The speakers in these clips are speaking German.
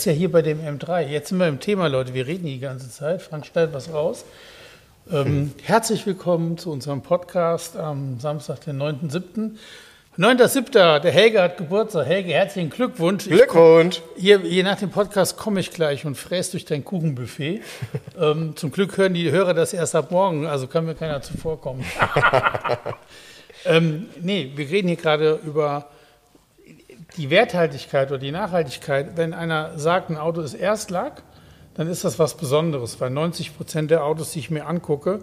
Ist ja hier bei dem M3. Jetzt sind wir im Thema, Leute. Wir reden die ganze Zeit. Frank schneidet was raus. Ähm, herzlich willkommen zu unserem Podcast am Samstag, den 9.7. 9.7. Der Helge hat Geburtstag. Helge, herzlichen Glückwunsch. Glückwunsch! Hier, hier nach dem Podcast komme ich gleich und fräst durch dein Kuchenbuffet. ähm, zum Glück hören die Hörer das erst ab morgen, also kann mir keiner zuvorkommen. ähm, nee, wir reden hier gerade über die Werthaltigkeit oder die Nachhaltigkeit. Wenn einer sagt, ein Auto ist Erstlack, dann ist das was Besonderes, weil 90 Prozent der Autos, die ich mir angucke,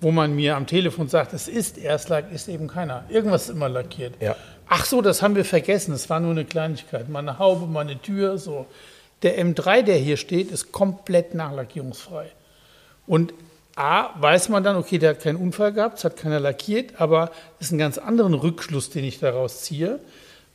wo man mir am Telefon sagt, es ist Erstlack, ist eben keiner. Irgendwas ist immer lackiert. Ja. Ach so, das haben wir vergessen. Es war nur eine Kleinigkeit. Mal eine Haube, mal eine Tür, so. Der M3, der hier steht, ist komplett nachlackierungsfrei. Und A, weiß man dann, okay, der hat keinen Unfall gehabt, es hat keiner lackiert, aber das ist ein ganz anderen Rückschluss, den ich daraus ziehe.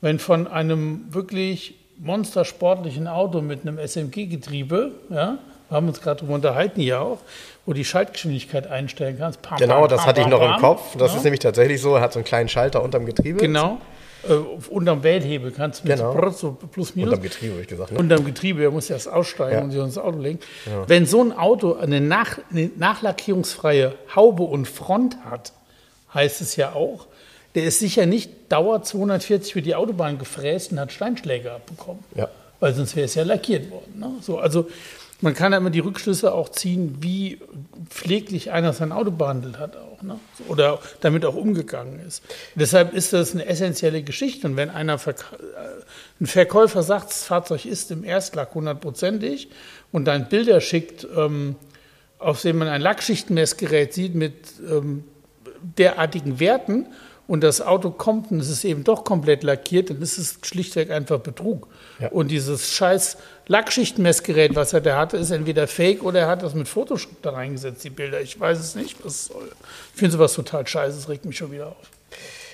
Wenn von einem wirklich monstersportlichen Auto mit einem SMG-Getriebe, ja, wir haben uns gerade darüber unterhalten hier auch, wo die Schaltgeschwindigkeit einstellen kannst. Pam, Genau, pam, das pam, hatte ich noch im. Kopf. Das ja. ist nämlich tatsächlich so, er hat so einen kleinen Schalter unterm Getriebe. Genau. Äh, unterm Wählhebel kannst du mit Genau. so, brrr, so plus minus. Unterm Getriebe, habe ich gesagt. Ne? Unterm Getriebe, er muss erst aussteigen Ja. und sich ins Auto legen. Wenn so ein Auto eine, nach, eine nachlackierungsfreie Haube und Front hat, heißt es ja auch, der ist sicher nicht Dauer 240 für die Autobahn gefräst und hat Steinschläge abbekommen. Ja. Weil sonst wäre es ja lackiert worden. Ne? So, also man kann ja immer die Rückschlüsse auch ziehen, wie pfleglich einer sein Auto behandelt hat auch. Ne? Oder damit auch umgegangen ist. Deshalb ist das eine essentielle Geschichte. Und wenn einer Verk äh, ein Verkäufer sagt, das Fahrzeug ist im Erstlack hundertprozentig und dann Bilder schickt, ähm, auf denen man ein Lackschichtenmessgerät sieht mit ähm, derartigen Werten und das Auto kommt und es ist eben doch komplett lackiert, dann ist es schlichtweg einfach Betrug. Ja. Und dieses scheiß Lackschichtenmessgerät, was er da hatte, ist entweder fake oder er hat das mit Photoshop da reingesetzt, die Bilder. Ich weiß es nicht, was es soll. Ich finde sowas total scheiße, das regt mich schon wieder auf.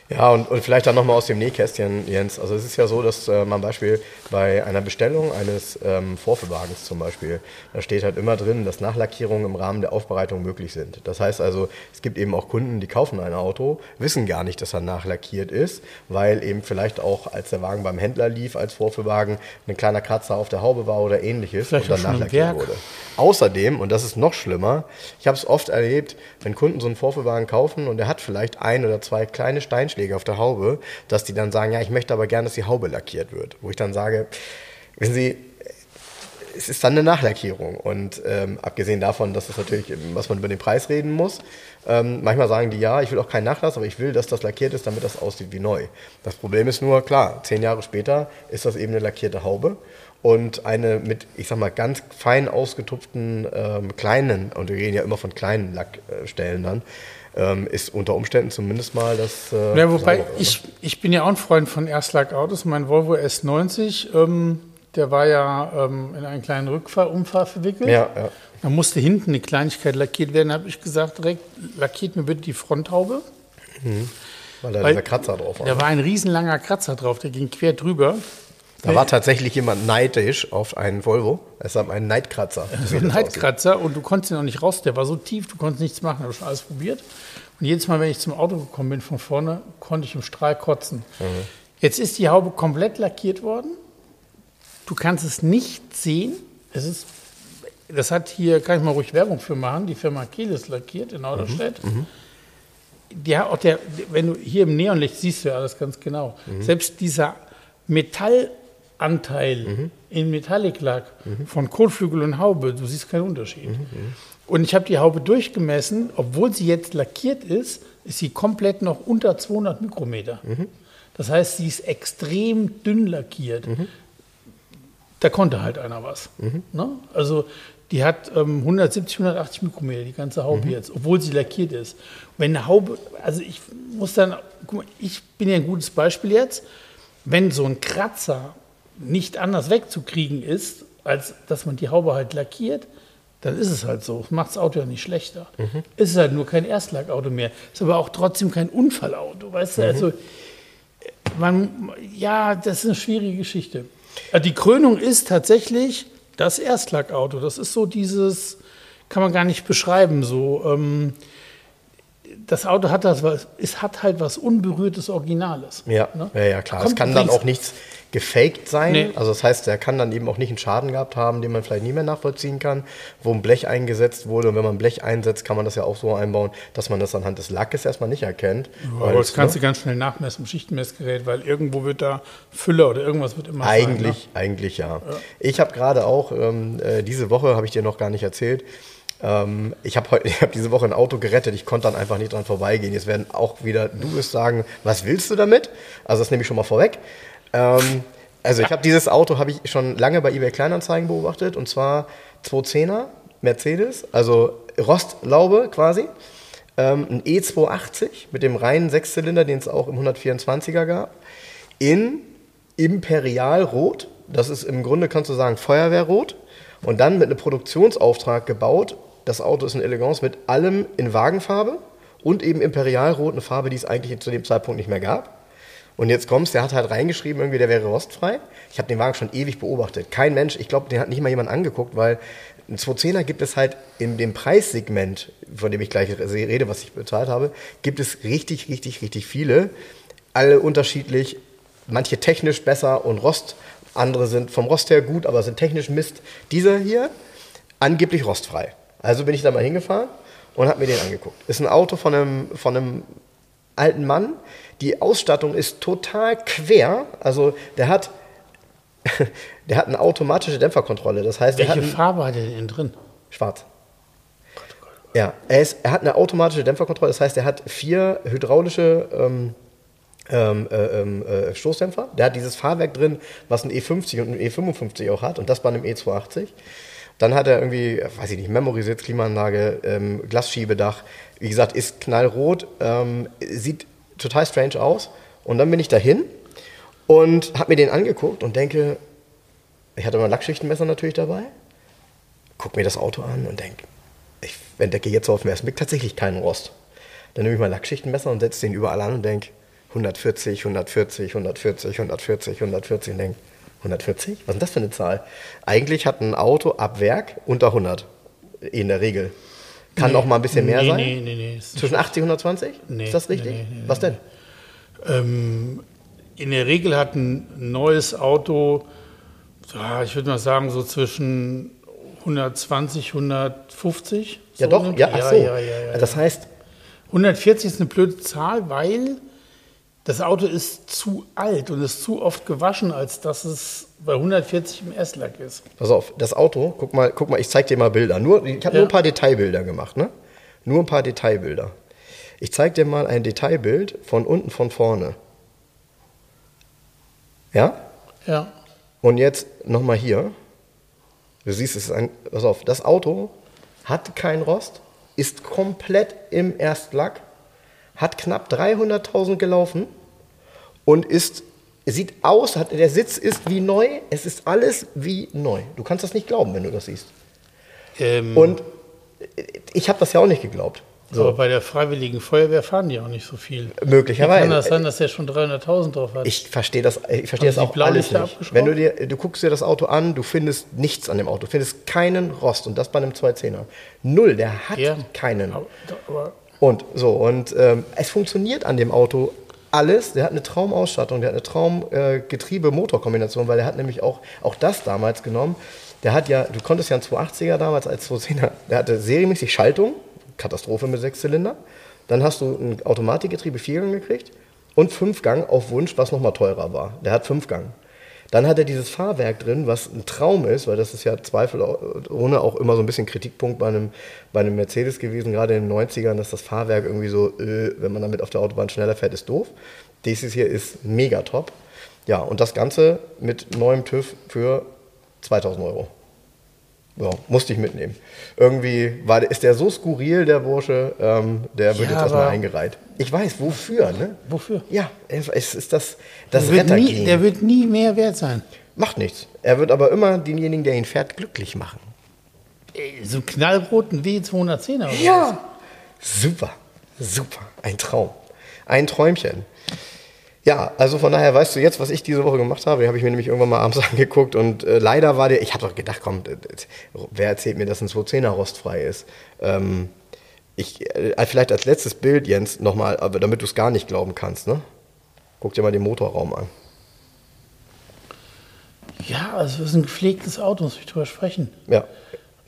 Ja, und, und vielleicht dann nochmal aus dem Nähkästchen, Jens. Also es ist ja so, dass äh, man Beispiel bei einer Bestellung eines ähm, Vorführwagens zum Beispiel, da steht halt immer drin, dass Nachlackierungen im Rahmen der Aufbereitung möglich sind. Das heißt also, es gibt eben auch Kunden, die kaufen ein Auto, wissen gar nicht, dass er nachlackiert ist, weil eben vielleicht auch, als der Wagen beim Händler lief als Vorführwagen, ein kleiner Kratzer auf der Haube war oder ähnliches Vielleicht und dann nachlackiert wurde. Außerdem, und das ist noch schlimmer, ich habe es oft erlebt, wenn Kunden so einen Vorführwagen kaufen und er hat vielleicht ein oder zwei kleine Steinschläge auf der Haube, dass die dann sagen, ja, ich möchte aber gerne, dass die Haube lackiert wird. Wo ich dann sage, wissen Sie, es ist dann eine Nachlackierung. Und ähm, abgesehen davon, dass es natürlich, was man über den Preis reden muss, ähm, manchmal sagen die, ja, ich will auch keinen Nachlass, aber ich will, dass das lackiert ist, damit das aussieht wie neu. Das Problem ist nur, klar, zehn Jahre später ist das eben eine lackierte Haube und eine mit, ich sag mal, ganz fein ausgetupften ähm, kleinen, und wir reden ja immer von kleinen Lackstellen dann, ähm, ist unter Umständen zumindest mal das. Äh, Ja, wobei, saubere, ne? ich, ich bin ja auch ein Freund von Erstlack-Autos. Mein Volvo S90, ähm, der war ja ähm, in einen kleinen Rückfahrunfall verwickelt. Ja, ja. Da musste hinten eine Kleinigkeit lackiert werden. Da habe ich gesagt, direkt lackiert mir bitte die Fronthaube. weil da Weil- dieser Kratzer drauf war. Da war ein riesenlanger Kratzer drauf, der ging quer drüber. Da war tatsächlich jemand neidisch auf einen Volvo. Es war ein Neidkratzer. So ein Neidkratzer und du konntest ihn auch nicht raus. Der war so tief, du konntest nichts machen. Habe schon alles probiert. Und jedes Mal, wenn ich zum Auto gekommen bin von vorne, konnte ich im Strahl kotzen. Jetzt ist die Haube komplett lackiert worden. Du kannst es nicht sehen. Es ist, das hat hier, kann ich mal ruhig Werbung für machen, die Firma Kelis lackiert in Norderstedt. Die hat auch der, wenn du hier im Neonlicht siehst du ja alles ganz genau. Selbst dieser Metallanteil in Metallic-Lack von Kotflügel und Haube, du siehst keinen Unterschied. Und ich habe die Haube durchgemessen, obwohl sie jetzt lackiert ist, ist sie komplett noch unter 200 Mikrometer. Das heißt, sie ist extrem dünn lackiert. Da konnte halt einer was. Ne? Also die hat ähm, 170, 180 Mikrometer, die ganze Haube jetzt, obwohl sie lackiert ist. Wenn eine Haube, also ich muss dann, guck mal, ich bin ja ein gutes Beispiel jetzt. wenn so ein Kratzer nicht anders wegzukriegen ist, als dass man die Haube halt lackiert, dann ist es halt so. Das macht das Auto ja nicht schlechter. Mhm. Es ist halt nur kein Erstlackauto mehr. Ist aber auch trotzdem kein Unfallauto. Weißt du, Mhm. also man, ja, das ist eine schwierige Geschichte. Also Die Krönung ist tatsächlich das Erstlackauto. Das ist so dieses, kann man gar nicht beschreiben. So, ähm, das Auto hat das, es hat halt was unberührtes Originales. Ja, ne? ja, ja, klar. Es kann dann auch nichts gefaked sein. Nee. Also das heißt, der kann dann eben auch nicht einen Schaden gehabt haben, den man vielleicht nie mehr nachvollziehen kann, wo ein Blech eingesetzt wurde. Und wenn man Blech einsetzt, kann man das ja auch so einbauen, dass man das anhand des Lackes erstmal nicht erkennt. Aber Weil das kannst ne, du ganz schnell nachmessen im Schichtenmessgerät, weil irgendwo wird da Füller oder irgendwas wird immer Eigentlich, sein. eigentlich ja. Ich habe gerade auch, ähm, äh, diese Woche habe ich dir noch gar nicht erzählt, ähm, ich habe heute, ich habe diese Woche ein Auto gerettet, ich konnte dann einfach nicht dran vorbeigehen. Jetzt werden auch wieder du es sagen, was willst du damit? Also das nehme ich schon mal vorweg. Ähm, also ich habe dieses Auto habe ich schon lange bei eBay Kleinanzeigen beobachtet und zwar 210er Mercedes, also Rostlaube quasi. Ähm, ein E280 mit dem reinen Sechszylinder, den es auch im 124er gab, in Imperialrot. Das ist im Grunde, kannst du sagen, Feuerwehrrot. Und dann mit einem Produktionsauftrag gebaut. Das Auto ist ein Elegance mit allem in Wagenfarbe und eben Imperialrot, eine Farbe, die es eigentlich zu dem Zeitpunkt nicht mehr gab. Und jetzt kommst, der hat halt reingeschrieben, irgendwie, der wäre rostfrei. Ich habe den Wagen schon ewig beobachtet. Kein Mensch, ich glaube, den hat nicht mal jemand angeguckt, weil ein 210er gibt es halt in dem Preissegment, von dem ich gleich rede, was ich bezahlt habe, gibt es richtig, richtig, richtig viele. Alle unterschiedlich, manche technisch besser und Rost, andere sind vom Rost her gut, aber sind technisch Mist. Dieser hier, angeblich rostfrei. Also bin ich da mal hingefahren und habe mir den angeguckt. Ist ein Auto von einem, von einem alten Mann. Die Ausstattung ist total quer. Also der hat, der hat eine automatische Dämpferkontrolle. Das heißt, hat Welche einen, Farbe hat er denn drin? schwarz. Ja, er, ist, er hat eine automatische Dämpferkontrolle. Das heißt, er hat vier hydraulische ähm, ähm, äh, ähm, äh, Stoßdämpfer. Der hat dieses Fahrwerk drin, was ein E50 und ein E55 auch hat und das bei einem E280. Dann hat er irgendwie, weiß ich nicht, Memory-Sitz, Klimaanlage, ähm, Glasschiebedach. Wie gesagt, ist knallrot, ähm, sieht total strange aus. Und dann bin ich dahin und habe mir den angeguckt und denke, ich hatte mein Lackschichtenmesser natürlich dabei, guck mir das Auto an und denke, ich entdecke jetzt auf den ersten Blick tatsächlich keinen Rost. Dann nehme ich mein Lackschichtenmesser und setze den überall an und denke, 140, 140, 140, 140, 140 und denke, 140? Was ist das für eine Zahl? Eigentlich hat ein Auto ab Werk unter 100 in der Regel. Kann Nee. auch mal ein bisschen mehr nee, sein. Nee, nee, nee. Zwischen 80 und 120? Nee, ist das richtig? nee, Was denn? Ähm, in der Regel hat ein neues Auto, ja, ich würde mal sagen, so zwischen 120, 150. Ja so doch, in dem- ja, ach so. Ja, ja, ja, ja. Das heißt, 140 ist eine blöde Zahl, weil das Auto ist zu alt und ist zu oft gewaschen, als dass es bei 140 im Erstlack ist. pass auf, das Auto, guck mal, guck mal, ich zeig dir mal Bilder. Nur, ich habe Ja. nur ein paar Detailbilder gemacht, ne? Nur ein paar Detailbilder. Ich zeig dir mal ein Detailbild von unten von vorne. Ja? Ja. Und jetzt nochmal hier. Du siehst, es ist ein. Pass auf, das Auto hat kein Rost, ist komplett im Erstlack, hat knapp 300.000 gelaufen und ist. Sieht aus, hat, der Sitz ist wie neu, es ist alles wie neu. Du kannst das nicht glauben, wenn du das siehst. Ähm, Und ich habe das ja auch nicht geglaubt. Aber bei der Freiwilligen Feuerwehr fahren die auch nicht so viel. Möglicherweise. Wie kann das sein, dass der schon 300.000 drauf hat? Ich verstehe das, ich verstehe das auch alles nicht. Wenn du dir, du guckst dir das Auto an, du findest nichts an dem Auto, du findest keinen Rost und das bei einem 210er. Null, der hat Ja. keinen. Aber, aber Und so, und ähm, es funktioniert an dem Auto alles. Der hat eine Traumausstattung, der hat eine Traum-Getriebe-Motor-Kombination, weil der hat nämlich auch, auch das damals genommen. Der hat ja, du konntest ja einen 280er damals als 210er, der hatte serienmäßig Schaltung, Katastrophe mit Sechszylinder. Dann hast du ein Automatikgetriebe Viergang gekriegt und Fünfgang auf Wunsch, was nochmal teurer war. Der hat Fünfgang. Dann hat er dieses Fahrwerk drin, was ein Traum ist, weil das ist ja zweifelohne auch immer so ein bisschen Kritikpunkt bei einem, bei einem Mercedes gewesen, gerade in den 90ern, dass das Fahrwerk irgendwie so, äh, wenn man damit auf der Autobahn schneller fährt, ist doof. Dieses hier ist mega top. Ja, und das Ganze mit neuem TÜV für 2000 Euro. Ja, musste ich mitnehmen. Irgendwie war, ist der so skurril, der Bursche, ähm, der wird Ja, jetzt erstmal eingereiht. Ich weiß, wofür, ne? Wofür? Ja, es ist das, das Der wird, nie, Rettergehen. der wird nie mehr wert sein. Macht nichts. Er wird aber immer denjenigen, der ihn fährt, glücklich machen. So einen knallroten W210er. oder was? Ja. Super, super. Ein Traum. Ein Träumchen. Ja, also von daher weißt du jetzt, was ich diese Woche gemacht habe. Die habe ich mir nämlich irgendwann mal abends angeguckt und äh, leider war der, ich habe doch gedacht, komm, äh, wer erzählt mir, dass ein 210er rostfrei ist? Ähm, ich, äh, vielleicht als letztes Bild, Jens, nochmal, aber damit du es gar nicht glauben kannst, ne? Guck dir mal den Motorraum an. Ja, also es ist ein gepflegtes Auto, muss ich drüber sprechen. Ja,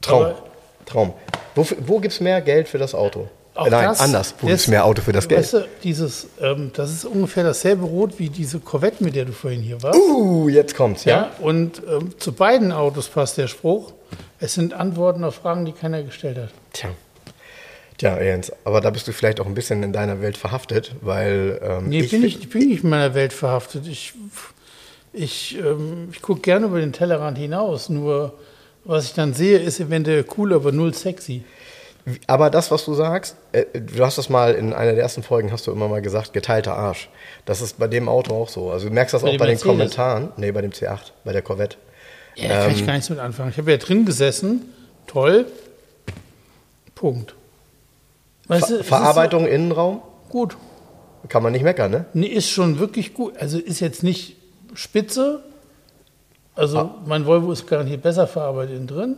Traum. Aber- Traum. Wo, wo gibt es mehr Geld für das Auto? Auch Äh, Nein, das- anders. Wo es mehr Auto für das Geld? Weißt du, dieses, ähm, das ist ungefähr dasselbe Rot wie diese Corvette, mit der du vorhin hier warst. Uh, jetzt kommt's, ja? Ja, und ähm, zu beiden Autos passt der Spruch. Es sind Antworten auf Fragen, die keiner gestellt hat. Tja. Tja, Jens, aber da bist du vielleicht auch ein bisschen in deiner Welt verhaftet, weil ähm, Nee, ich, bin ich bin nicht in meiner Welt verhaftet. Ich, ich, ähm, ich gucke gerne über den Tellerrand hinaus. Nur was ich dann sehe, ist eventuell cool, aber null sexy. Aber das, was du sagst, äh, du hast das mal in einer der ersten Folgen, hast du immer mal gesagt, geteilter Arsch. Das ist bei dem Auto auch so. Also du merkst das Bei auch bei den Mercedes? Kommentaren. Nee, bei dem C8, bei der Corvette. Ja, da kann ich gar nichts mit anfangen. Ich habe ja drin gesessen. Toll. Punkt. Weißt du, Ver ist Verarbeitung, Innenraum, So, gut. kann man nicht meckern, ne? Nee, ist schon wirklich gut. Also ist jetzt nicht spitze. Also Ah. mein Volvo ist garantiert besser verarbeitet innen drin.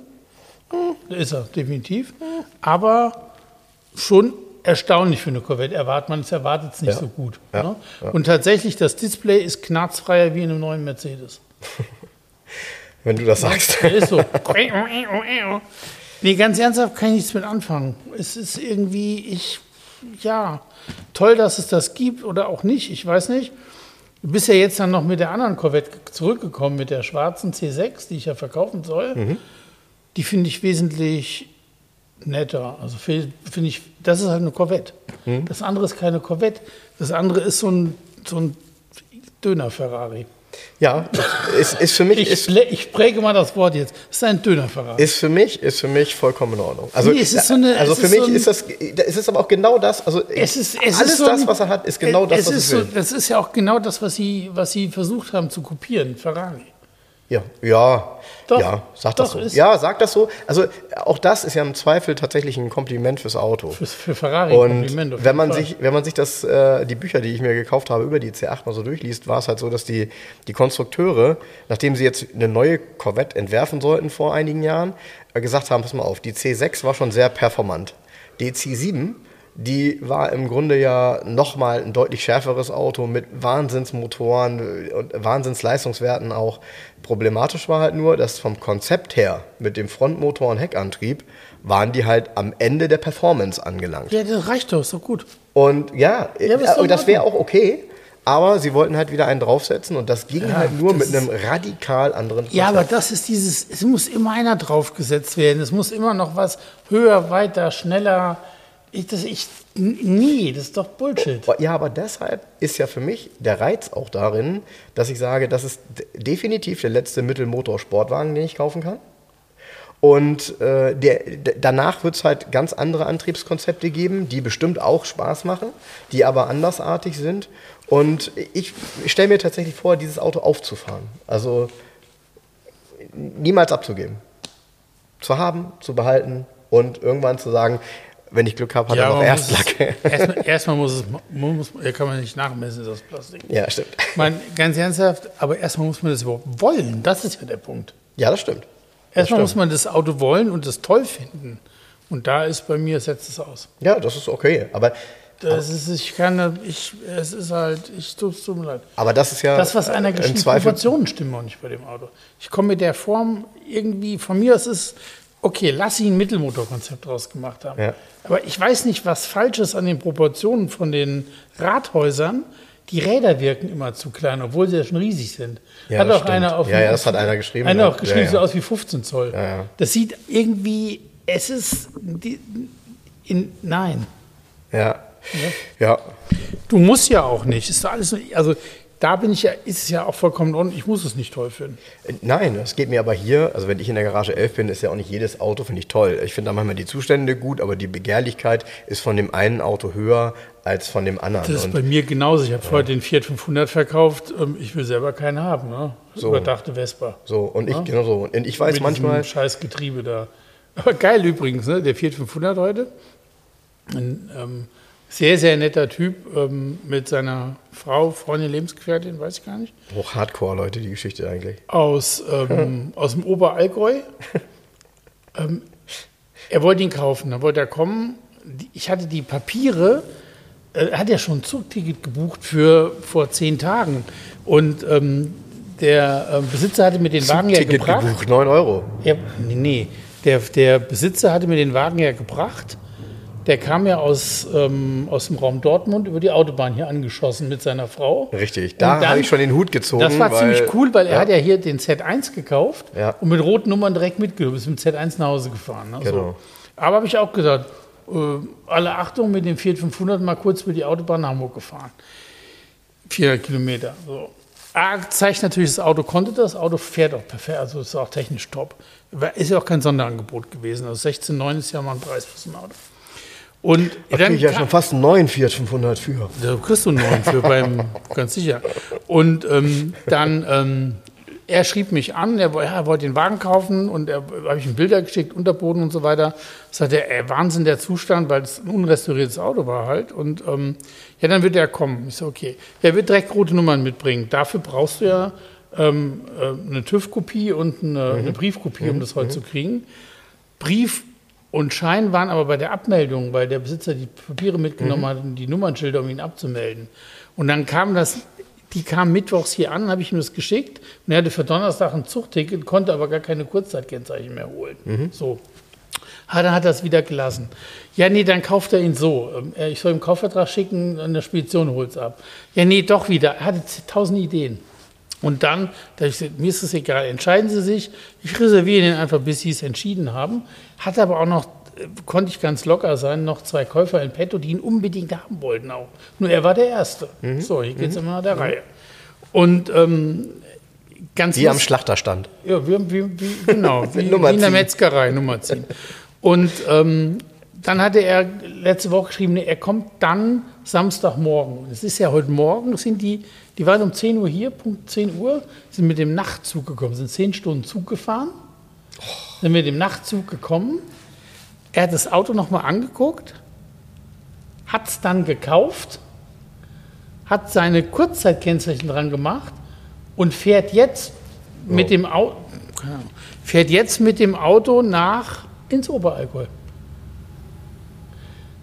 Ist er, definitiv. Aber schon erstaunlich für eine Corvette. Erwartet man es erwartet es nicht Ja. so gut. Ja. Ne? Und tatsächlich, das Display ist knarzfreier wie in einem neuen Mercedes. Wenn du das sagst. Der ist so. nee, ganz ernsthaft kann ich nichts mit anfangen. Es ist irgendwie, ich, ja, toll, dass es das gibt oder auch nicht, ich weiß nicht. Du bist ja jetzt dann noch mit der anderen Corvette zurückgekommen, mit der schwarzen C6, die ich ja verkaufen soll. Die finde ich wesentlich netter. Also finde ich, das ist halt eine Corvette. Das andere ist keine Corvette. Das andere ist so ein, so ein Döner-Ferrari. Ja, ist, ist für mich, Ich, ist, ich präge mal das Wort jetzt. Ist ein Döner-Ferrari. ist für mich, ist für mich vollkommen in Ordnung. Also, Nee, so eine- also für mich so ein- ist das, es ist aber auch genau das, also Es ist, es alles so das, ein- was er hat, ist genau das, es was ist ich will. Das ist ja auch genau das, was sie, was sie versucht haben zu kopieren, Ferrari. Ja, ja, Doch, ja, sag das so. Ja, sag das so. Also auch das ist ja im Zweifel tatsächlich ein Kompliment fürs Auto. Für, für Ferrari Und wenn man Fall. sich, wenn man sich das, äh, die Bücher, die ich mir gekauft habe, über die C8 mal so durchliest, war es halt so, dass die, die Konstrukteure, nachdem sie jetzt eine neue Corvette entwerfen sollten vor einigen Jahren, äh, gesagt haben, pass mal auf, die C6 war schon sehr performant. Die C7, die war im Grunde ja nochmal ein deutlich schärferes Auto mit Wahnsinnsmotoren und Wahnsinnsleistungswerten auch. Problematisch war halt nur, dass vom Konzept her mit dem Frontmotor und Heckantrieb waren die halt am Ende der Performance angelangt. ja, das reicht doch, ist doch gut. Und ja, Ja, das wäre auch okay, aber sie wollten halt wieder einen draufsetzen und das ging Ja, halt nur mit einem radikal anderen Ja, aber Konzept. das ist dieses, es muss immer einer draufgesetzt werden. Es muss immer noch was höher, weiter, schneller. Ich, das, ich, n- nee, das ist doch Bullshit. Ja, aber deshalb ist ja für mich der Reiz auch darin, dass ich sage, das ist definitiv der letzte Mittelmotor-Sportwagen, den ich kaufen kann. Und äh, der, danach wird es halt ganz andere Antriebskonzepte geben, die bestimmt auch Spaß machen, die aber andersartig sind. Und ich stelle mir tatsächlich vor, dieses Auto aufzufahren. Also niemals abzugeben. Zu haben, zu behalten und irgendwann zu sagen, wenn ich Glück habe, hat er noch man Erstlack. Erstmal, erstmal muss es, man muss, ja, kann man nicht nachmessen, ist das Plastik. ja, stimmt. Meine, ganz ernsthaft, aber erstmal muss man das überhaupt wollen. Das ist ja der Punkt. Ja, das stimmt. Erstmal stimmt. muss man das Auto wollen und es toll finden. Und da ist bei mir, setzt es aus. Ja, das ist okay. Aber, Das ist, ich kann, ich, es ist halt, ich tut es tut mir leid. aber das ist ja Das, was einer Zweifel. Proportionen stimmen auch nicht bei dem Auto. Ich komme mit der Form irgendwie, von mir aus ist, okay, lass sie ein Mittelmotorkonzept draus gemacht haben. Ja. Aber ich weiß nicht, was falsch ist an den Proportionen von den Rathäusern. Die Räder wirken immer zu klein, obwohl sie ja schon riesig sind. Ja, hat das auch stimmt. einer auf Ja, ja, das hat einer geschrieben, Einer auch geschrieben, Ja, ja. sieht aus wie 15 Zoll. Das sieht irgendwie, es ist, die, in, nein. Ja. ja. Du musst ja auch nicht. Ist alles, also da bin ich ja, ist es ja auch vollkommen ordentlich. Ich muss es nicht toll finden. Äh, Nein, das geht mir aber hier, also wenn ich in der Garage 11 bin, ist ja auch nicht jedes Auto, finde ich toll. Ich finde da manchmal die Zustände gut, aber die Begehrlichkeit ist von dem einen Auto höher als von dem anderen. Das ist Und bei mir genauso. Ich habe vorher den Fiat 500 verkauft. Ähm, Ich will selber keinen haben. Ne? So. Überdachte Vespa. so, und ich, genau so. Und ich weiß Mit manchmal, scheiß Getriebe da. Aber geil übrigens, ne? der Fiat 500 heute. Ein ähm, sehr, sehr netter Typ ähm, mit seiner Frau, Freundin, Lebensgefährtin, weiß ich gar nicht. hoch Hardcore, Leute, die Geschichte eigentlich. Aus, ähm, aus dem Oberallgäu. ähm, er wollte ihn kaufen, dann wollte er kommen. Ich hatte die Papiere, äh, er hat ja schon ein Zugticket gebucht für vor zehn Tagen. Und ähm, der ähm, Besitzer hatte mir den Wagen ja gebracht. gebucht, 9 Euro. Ja, nee, nee. Der, der Besitzer hatte mir den Wagen ja gebracht. Der kam ja aus, ähm, aus dem Raum Dortmund über die Autobahn hier angeschossen mit seiner Frau. Richtig, da habe ich schon den Hut gezogen. Das war weil, ziemlich cool, weil er ja, hat ja hier den Z1 gekauft Ja. und mit roten Nummern direkt mitgenommen, ist mit dem Z1 nach Hause gefahren. Ne? Genau. Aber habe ich auch gesagt, äh, alle Achtung, mit dem Fiat 500 mal kurz über die Autobahn nach Hamburg gefahren. 400 Kilometer. So. A, zeigt natürlich, das Auto konnte das, das Auto fährt auch perfekt, also ist auch technisch top. Ist ja auch kein Sonderangebot gewesen. Also 16,9 ist ja mal ein Preis für so ein Auto. Und Da kriege ich ja schon fast einen neuen Fiat 500 für. da kriegst du einen neuen für beim, ganz sicher. Und ähm, dann, ähm, er schrieb mich an, er, er wollte den Wagen kaufen und er habe ich ihm Bilder geschickt, Unterboden und so weiter. Sagte er, ey, Wahnsinn der Zustand, weil es ein unrestauriertes Auto war halt. Und ähm, ja, dann wird er kommen. Ich so, okay. Er wird direkt rote Nummern mitbringen. Dafür brauchst du ja ähm, äh, eine TÜV-Kopie und eine, eine Briefkopie, um das heute zu kriegen. Brief und Schein waren aber bei der Abmeldung, weil der Besitzer die Papiere mitgenommen hat und die Nummernschilder, um ihn abzumelden. Und dann kam das, die kam mittwochs hier an, habe ich ihm das geschickt und er hatte für Donnerstag ein Zugticket, konnte aber gar keine Kurzzeitkennzeichen mehr holen. So. Ah, dann hat er es wieder gelassen. Ja, nee, dann kauft er ihn so. Ähm, äh, Ich soll ihm Kaufvertrag schicken und der Spedition holt es ab. Ja, nee, doch wieder. Er hatte tausend Ideen. Und dann, ich mir ist es egal, entscheiden Sie sich. Ich reserviere ihn einfach, bis Sie es entschieden haben. Hat aber auch noch, äh, konnte ich ganz locker sein, noch zwei Käufer in petto, die ihn unbedingt haben wollten auch. Nur er war der Erste. So, hier geht es immer nach der Reihe. Und ähm, ganz Die am Schlachterstand. ja, wie, wie, wie, genau, wie, wie in der. Metzgerei Nummer ziehen. Und ähm, dann hatte er letzte Woche geschrieben, er kommt dann Samstagmorgen. Es ist ja heute Morgen, sind die, die waren um 10 Uhr hier, Punkt 10 Uhr, sind mit dem Nachtzug gekommen, sind 10 Stunden Zug gefahren, sind mit dem Nachtzug gekommen. Er hat das Auto nochmal angeguckt, hat es dann gekauft, hat seine Kurzzeitkennzeichen dran gemacht und fährt jetzt mit dem Auto, fährt jetzt mit dem Auto nach ins Oberallgäu.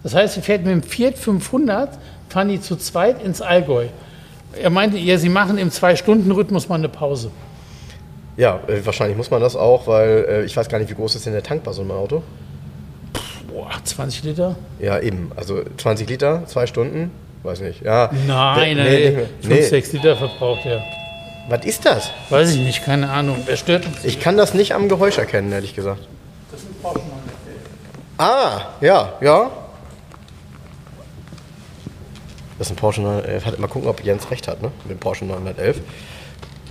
Das heißt, er fährt mit dem Fiat 500, fahren die zu zweit ins Allgäu. Er meinte, ja, sie machen im Zwei-Stunden-Rhythmus mal eine Pause. Ja, äh, wahrscheinlich muss man das auch, weil äh, ich weiß gar nicht, wie groß ist denn der Tank bei so einem Auto? Boah, 20 Liter? Ja, eben. Also 20 Liter, zwei Stunden? Weiß nicht. Ja. Nein, nee, nee, 5, nee. 6 Liter verbraucht er. Was ist das? Weiß ich nicht, keine Ahnung. Wer stört uns? Ich kann das nicht am Geräusch erkennen, ehrlich gesagt. Das ist ein Porsche Ah, ja, ja. Das ist ein Porsche 911. Halt mal gucken, ob Jens recht hat, ne? Mit dem Porsche 911.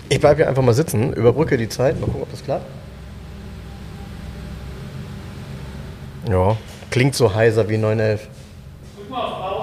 Ich bleibe hier einfach mal sitzen, überbrücke die Zeit, mal gucken, ob das klappt. Ja, klingt so heiser wie 911. Drück mal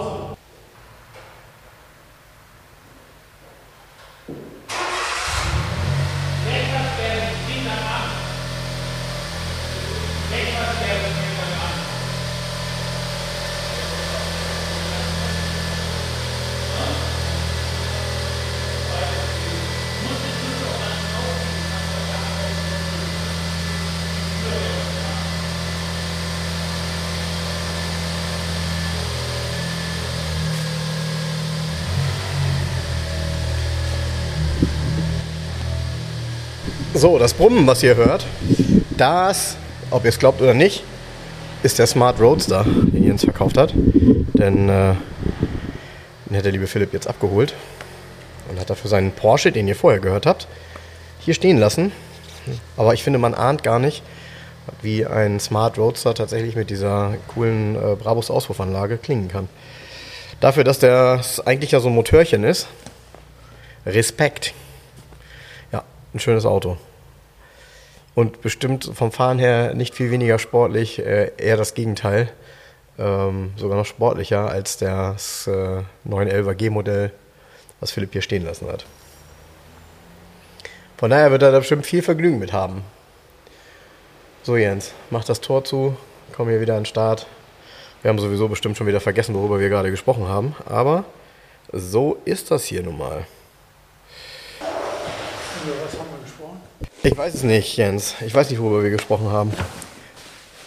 So, das Brummen, was ihr hört, das, ob ihr es glaubt oder nicht, ist der Smart Roadster, den Jens verkauft hat. Denn äh, den hat der liebe Philipp jetzt abgeholt und hat dafür seinen Porsche, den ihr vorher gehört habt, hier stehen lassen. Aber ich finde, man ahnt gar nicht, wie ein Smart Roadster tatsächlich mit dieser coolen äh, Brabus Auspuffanlage klingen kann. Dafür, dass das eigentlich ja so ein Motörchen ist, Respekt. Ja, ein schönes Auto. Und bestimmt vom Fahren her nicht viel weniger sportlich, äh, eher das Gegenteil. Ähm, sogar noch sportlicher als das äh, 911er G-Modell, was Philipp hier stehen lassen hat. Von daher wird er da bestimmt viel Vergnügen mit haben. So Jens, mach das Tor zu, komm hier wieder an den Start. Wir haben sowieso bestimmt schon wieder vergessen, worüber wir gerade gesprochen haben, aber so ist das hier nun mal. gesprochen? Ich weiß es nicht, Jens. Ich weiß nicht, worüber wir gesprochen haben.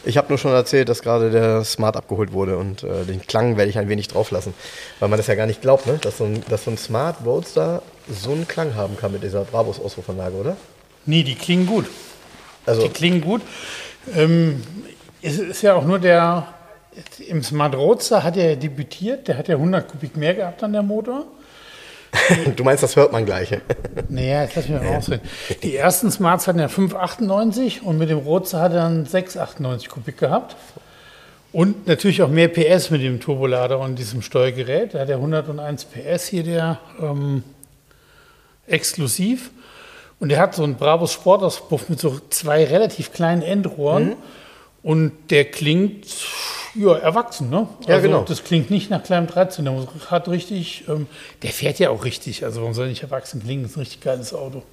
Ich habe nur schon erzählt, dass gerade der Smart abgeholt wurde und äh, den Klang werde ich ein wenig drauf lassen, weil man das ja gar nicht glaubt, ne? dass, so ein, dass so ein Smart Roadster so einen Klang haben kann mit dieser Brabus-Ausrufanlage, oder? Nee, die klingen gut. Also, Die klingen gut. Ähm, es ist ja auch nur der, im Smart Roadster hat er debütiert, der hat ja 100 Kubik mehr gehabt an der Motor. Du meinst, das hört man gleich. Naja, jetzt lass mich mal ausreden. Die ersten Smarts hatten ja 5,98 und mit dem Roadster hat er dann 6,98 Kubik gehabt. Und natürlich auch mehr PS mit dem Turbolader und diesem Steuergerät. Da hat er 101 PS hier, der ähm, exklusiv. Und der hat so einen Brabus Sportauspuff mit so zwei relativ kleinen Endrohren. Und der klingt ja, erwachsen, ne? Ja, genau. Das klingt nicht nach kleinem 13. Der hat richtig, ähm, der fährt ja auch richtig. Also warum soll nicht erwachsen klingen? Das ist ein richtig geiles Auto.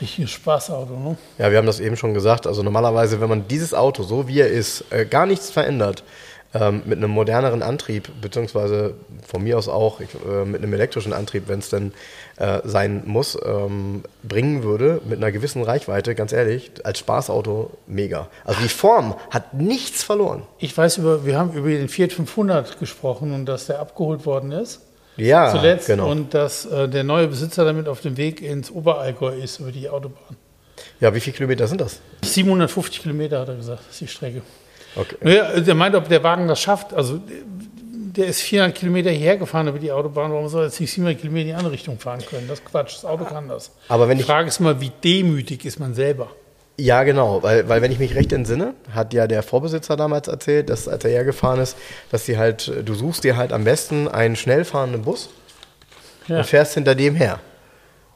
Richtiges Spaßauto, ne? Ja, wir haben das eben schon gesagt. Also normalerweise, wenn man dieses Auto, so wie er ist, äh, gar nichts verändert, ähm, mit einem moderneren Antrieb, beziehungsweise von mir aus auch ich, äh, mit einem elektrischen Antrieb, wenn es denn äh, sein muss, ähm, bringen würde, mit einer gewissen Reichweite, ganz ehrlich, als Spaßauto mega. Also die Form hat nichts verloren. Ich weiß über, wir haben über den Fiat 500 gesprochen und dass der abgeholt worden ist. Ja, zuletzt genau. und dass äh, der neue Besitzer damit auf dem Weg ins Oberallgäu ist über die Autobahn. ja, wie viele Kilometer sind das? 750 Kilometer hat er gesagt, ist die Strecke. Okay. Naja, der meint, ob der Wagen das schafft. Also der ist 400 Kilometer hierher gefahren über die Autobahn. Warum soll er jetzt nicht 700 Kilometer in die andere Richtung fahren können? Das ist Quatsch. Das Auto kann das. Aber wenn Die Frage ist mal, wie demütig ist man selber? Ja, genau, weil, weil wenn ich mich recht entsinne, hat ja der Vorbesitzer damals erzählt, dass als er hergefahren ist, dass sie halt, du suchst dir halt am besten einen schnell fahrenden Bus Ja. und fährst hinter dem her.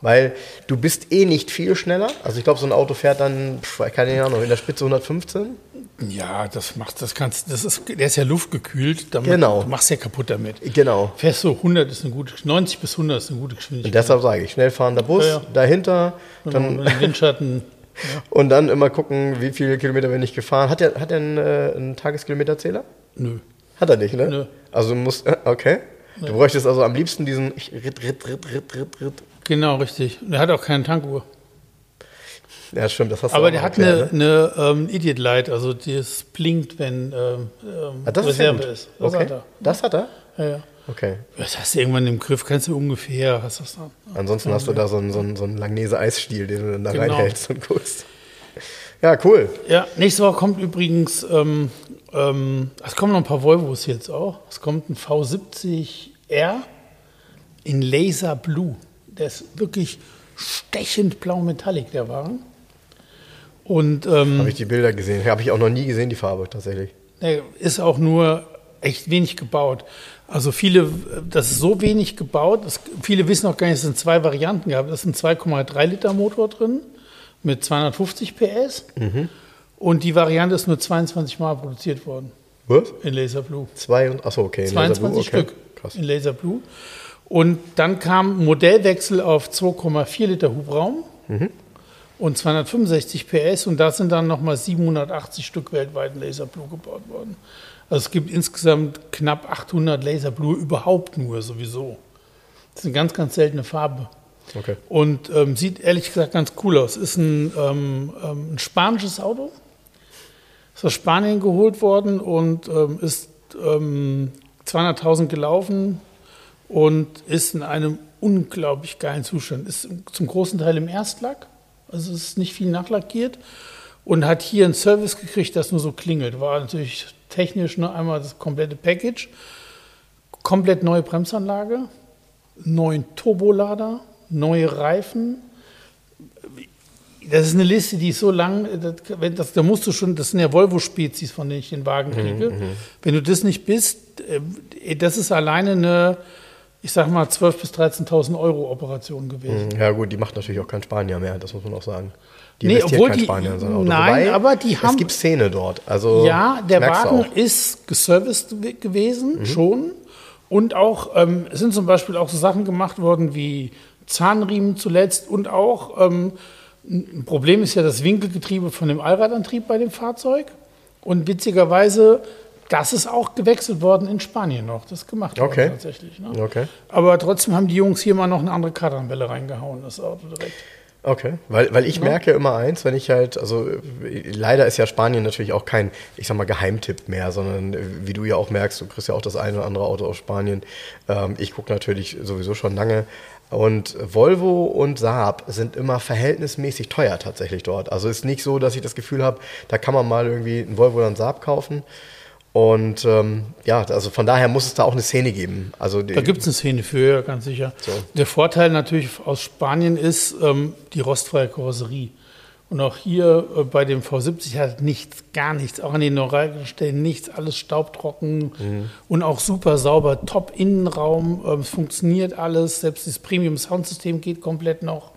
Weil du bist eh nicht viel schneller. Also ich glaube, so ein Auto fährt dann, pf, keine Ahnung, in der Spitze 115. Ja, das macht das kannst das ist der ist ja luftgekühlt, damit, Genau. du machst ja kaputt damit. Genau. Fährst so 100 ist eine gute 90 bis 100 ist eine gute Und Geschwindigkeit. deshalb sage ich, schnell fahrender Bus, Ja, ja. dahinter, Dann dann, Windschatten. und dann immer gucken, wie viele Kilometer bin ich gefahren. Hat er hat er einen, äh, einen Tageskilometerzähler? Nö. Hat er nicht, ne? Nö. Also du musst, äh, okay. Du bräuchtest also am liebsten diesen Ritt, Ritt, Ritt, Ritt, Ritt, Ritt. Genau, richtig. Und Der hat auch keine Tankuhr. Ja, stimmt, das hast du Aber der hat erklärt, eine, eine ähm, Idiot Light, also das blinkt, wenn ähm, ähm, Ah, das ist Reserve gut. ist. Das okay. hat er. Das hat er? Ja, ja. Okay. Das hast du irgendwann im Griff, kannst du ungefähr, hast das dann. Ansonsten hast du da so einen, so einen, so einen Langnese-Eisstiel, den du dann da Genau. reinhältst und guckst. Ja, cool. Ja, nächste Woche kommt übrigens, ähm, ähm, es kommen noch ein paar Volvos jetzt auch. Es kommt ein V70R in Laser Blue. Der ist wirklich stechend blau Metallic, der Wagen. Und ähm, Habe ich die Bilder gesehen. Habe ich auch noch nie gesehen, die Farbe tatsächlich. Ist auch nur echt wenig gebaut. Also viele, das ist so wenig gebaut, das, viele wissen auch gar nicht, es sind zwei Varianten gehabt. Es ist ein 2,3 Liter Motor drin mit 250 PS und die Variante ist nur 22 Mal produziert worden Was? in Laser Blue. Zwei und, achso, okay. in 22 Laser Blue, okay. Stück Krass. in Laser Blue. Und dann kam Modellwechsel auf 2,4 Liter Hubraum Mhm. und 265 PS und da sind dann nochmal 780 Stück weltweit in Laser Blue gebaut worden. Also es gibt insgesamt knapp 800 Laser Blue überhaupt nur sowieso. Das ist eine ganz, ganz seltene Farbe. Okay. Und ähm, sieht ehrlich gesagt ganz cool aus. Ist ein, ähm, ähm, ein spanisches Auto. Ist aus Spanien geholt worden und ähm, ist ähm, 200.000 gelaufen und ist in einem unglaublich geilen Zustand. Ist zum großen Teil im Erstlack, also es ist nicht viel nachlackiert und hat hier einen Service gekriegt, das nur so klingelt. War natürlich technisch nur einmal das komplette Package. Komplett neue Bremsanlage, neuen Turbolader, neue Reifen. Das ist eine Liste, die ist so lang, das, das, da musst du schon, das sind ja Volvo-Spezies, von denen ich den Wagen kriege. Wenn du das nicht bist, äh, das ist alleine eine, ich sag mal, 12.000 bis 13.000 Euro Operation gewesen. Ja gut, die macht natürlich auch kein Spanier mehr, das muss man auch sagen. Die Nee, investiert obwohl kein die- Spanier in sein Auto. nein, aber die Es haben- gibt Szene dort. Also Ja, der Wagen ist geserviced ge- gewesen, Mhm. schon. Und auch, ähm, es sind zum Beispiel auch so Sachen gemacht worden wie Zahnriemen zuletzt und auch, ähm, ein Problem ist ja das Winkelgetriebe von dem Allradantrieb bei dem Fahrzeug. Und witzigerweise, das ist auch gewechselt worden in Spanien noch. Das gemacht worden Okay. tatsächlich. Ne? Okay. Aber trotzdem haben die Jungs hier mal noch eine andere Kardanwelle reingehauen, das Auto direkt. Okay, weil, weil ich merke immer eins, wenn ich halt, also leider ist ja Spanien natürlich auch kein, ich sag mal, Geheimtipp mehr, sondern äh, wie du ja auch merkst, du kriegst ja auch das eine oder andere Auto aus Spanien. Ähm, ich gucke natürlich sowieso schon lange. Und Volvo und Saab sind immer verhältnismäßig teuer tatsächlich dort. Also ist nicht so, dass ich das Gefühl habe, da kann man mal irgendwie einen Volvo oder einen Saab kaufen. Und ähm, ja, also von daher muss es da auch eine Szene geben. Also Da gibt es eine Szene für, ganz sicher. Der Vorteil natürlich aus Spanien ist ähm, die rostfreie Karosserie. Und auch hier äh, bei dem V70 hat nichts, gar nichts, auch an den Neuralstellen nichts, alles staubtrocken und auch super sauber, top Innenraum, ähm, es funktioniert alles, selbst das Premium Soundsystem geht komplett noch.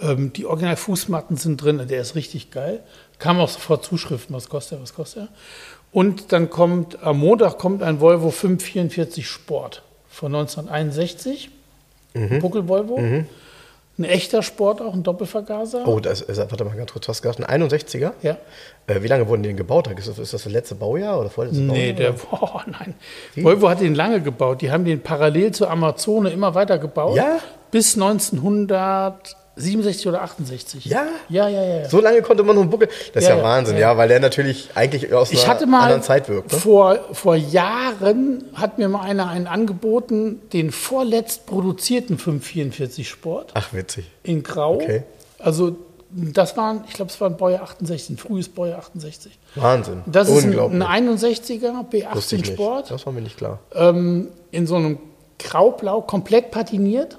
Ähm, die Original Fußmatten sind drin, der ist richtig geil. Kam auch sofort Zuschriften, was kostet er, was kostet er. Und dann kommt, am Montag kommt ein Volvo 544 Sport von 1961. Ein Buckel-Volvo. Ein echter Sport, auch ein Doppelvergaser. Oh, das ist, warte mal ganz kurz, was gesagt? Ein 61er? Ja. Äh, wie lange wurden die denn gebaut? Ist das, ist das das letzte Baujahr oder vorletzte Nee, Baujahr? der, oh, nein. Volvo hat den lange gebaut. Die haben den parallel zur Amazone immer weiter gebaut. Ja? Bis 1967 oder 68. Ja? Ja, ja, ja. ja. So lange konnte man noch einen Buckel. Das ist Ja, ja, Wahnsinn, ja. ja. weil der natürlich eigentlich aus Ich einer hatte mal anderen Zeit wirkt. Ne? vor, vor Jahren hat mir mal einer einen angeboten, den vorletzt produzierten 544 Sport Ach, witzig. in Grau. Okay. Also das waren, ich glaube, es war ein Baujahr 68, ein frühes Baujahr 68. Wahnsinn. Das ist ein, ein 61er Wusste ich B18 nicht. Sport Das war mir nicht klar. ähm, in so einem Graublau, komplett patiniert.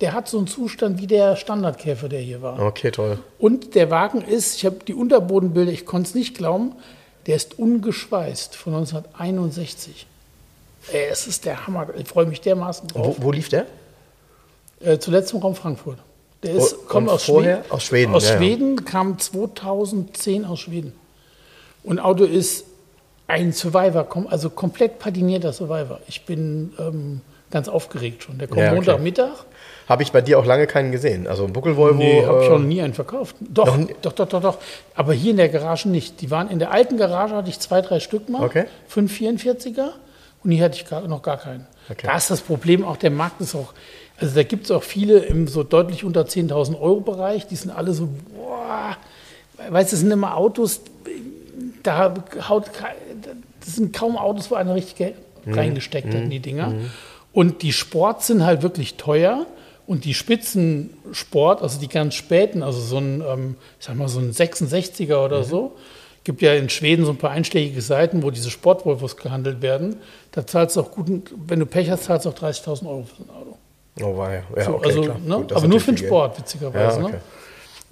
Der hat so einen Zustand wie der Standardkäfer, der hier war. Okay, toll. Und der Wagen ist, ich habe die Unterbodenbilder, ich konnte es nicht glauben, der ist ungeschweißt von 1961. Ey, es ist der Hammer. Ich freue mich dermaßen drauf. Wo, wo lief der? Äh, zuletzt im Raum Frankfurt. Der ist, Und- kommt aus vorher? Schweden. Aus Schweden, Aus ja, ja. Schweden, kam 2010 aus Schweden. Und Auto ist ein Survivor, also komplett patinierter Survivor. Ich bin ähm, ganz aufgeregt schon. Der kommt Ja, okay. Montagmittag. Habe ich bei dir auch lange keinen gesehen. Also ein Buckel-Volvo. Nee, habe ich äh, noch nie einen verkauft. Doch, doch, doch, doch, doch. Aber hier in der Garage nicht. Die waren in der alten Garage, hatte ich zwei, drei Stück mal. Okay. 544er. Und hier hatte ich gar, noch gar keinen. Okay. Da ist das Problem auch, der Markt ist auch, also da gibt es auch viele im so deutlich unter 10.000 Euro Bereich. Die sind alle so, boah, weißt du, das sind immer Autos, da haut, das sind kaum Autos, wo einer richtig Geld Mhm. reingesteckt hat in die Dinger. Und die Sports sind halt wirklich teuer. Und die Spitzensport, also die ganz späten, also so ein, ähm, ich sag mal, so ein 66er oder so, gibt ja in Schweden so ein paar einschlägige Seiten, wo diese Sportvolvos gehandelt werden. Da zahlst du auch guten, wenn du Pech hast, zahlst du auch 30.000 Euro für so ein Auto. Oh, war ja. ja So, okay, also, klar. ne? Gut, aber nur für den Sport, Geld. witzigerweise. Ja, okay. ne?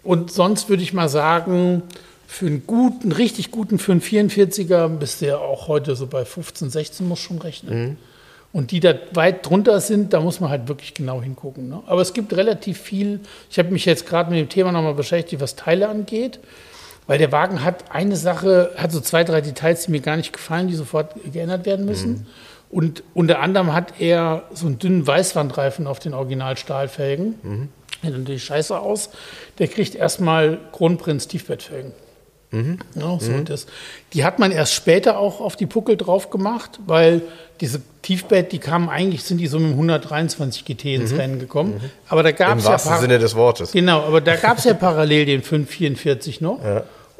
Und sonst würde ich mal sagen, für einen guten, richtig guten, für einen 44er bist du ja auch heute so bei 15, 16, muss schon rechnen. Mhm. Und die da weit drunter sind, da muss man halt wirklich genau hingucken. Ne? Aber es gibt relativ viel. Ich habe mich jetzt gerade mit dem Thema nochmal beschäftigt, was Teile angeht. Weil der Wagen hat eine Sache, hat so zwei, drei Details, die mir gar nicht gefallen, die sofort geändert werden müssen. Mhm. Und unter anderem hat er so einen dünnen Weißwandreifen auf den Originalstahlfelgen. Mhm. Sieht natürlich scheiße aus. Der kriegt erstmal Kronprinz Tiefbettfelgen. Mhm. Ja, so das. Die hat man erst später auch auf die Puckel drauf gemacht, weil diese Tiefbett, die kamen eigentlich, sind die so mit dem 123 GT ins Rennen gekommen. Aber da gab Mhm. Im es ja wahrsten par- Sinne des Wortes. Genau, aber da gab es ja parallel den 544 noch.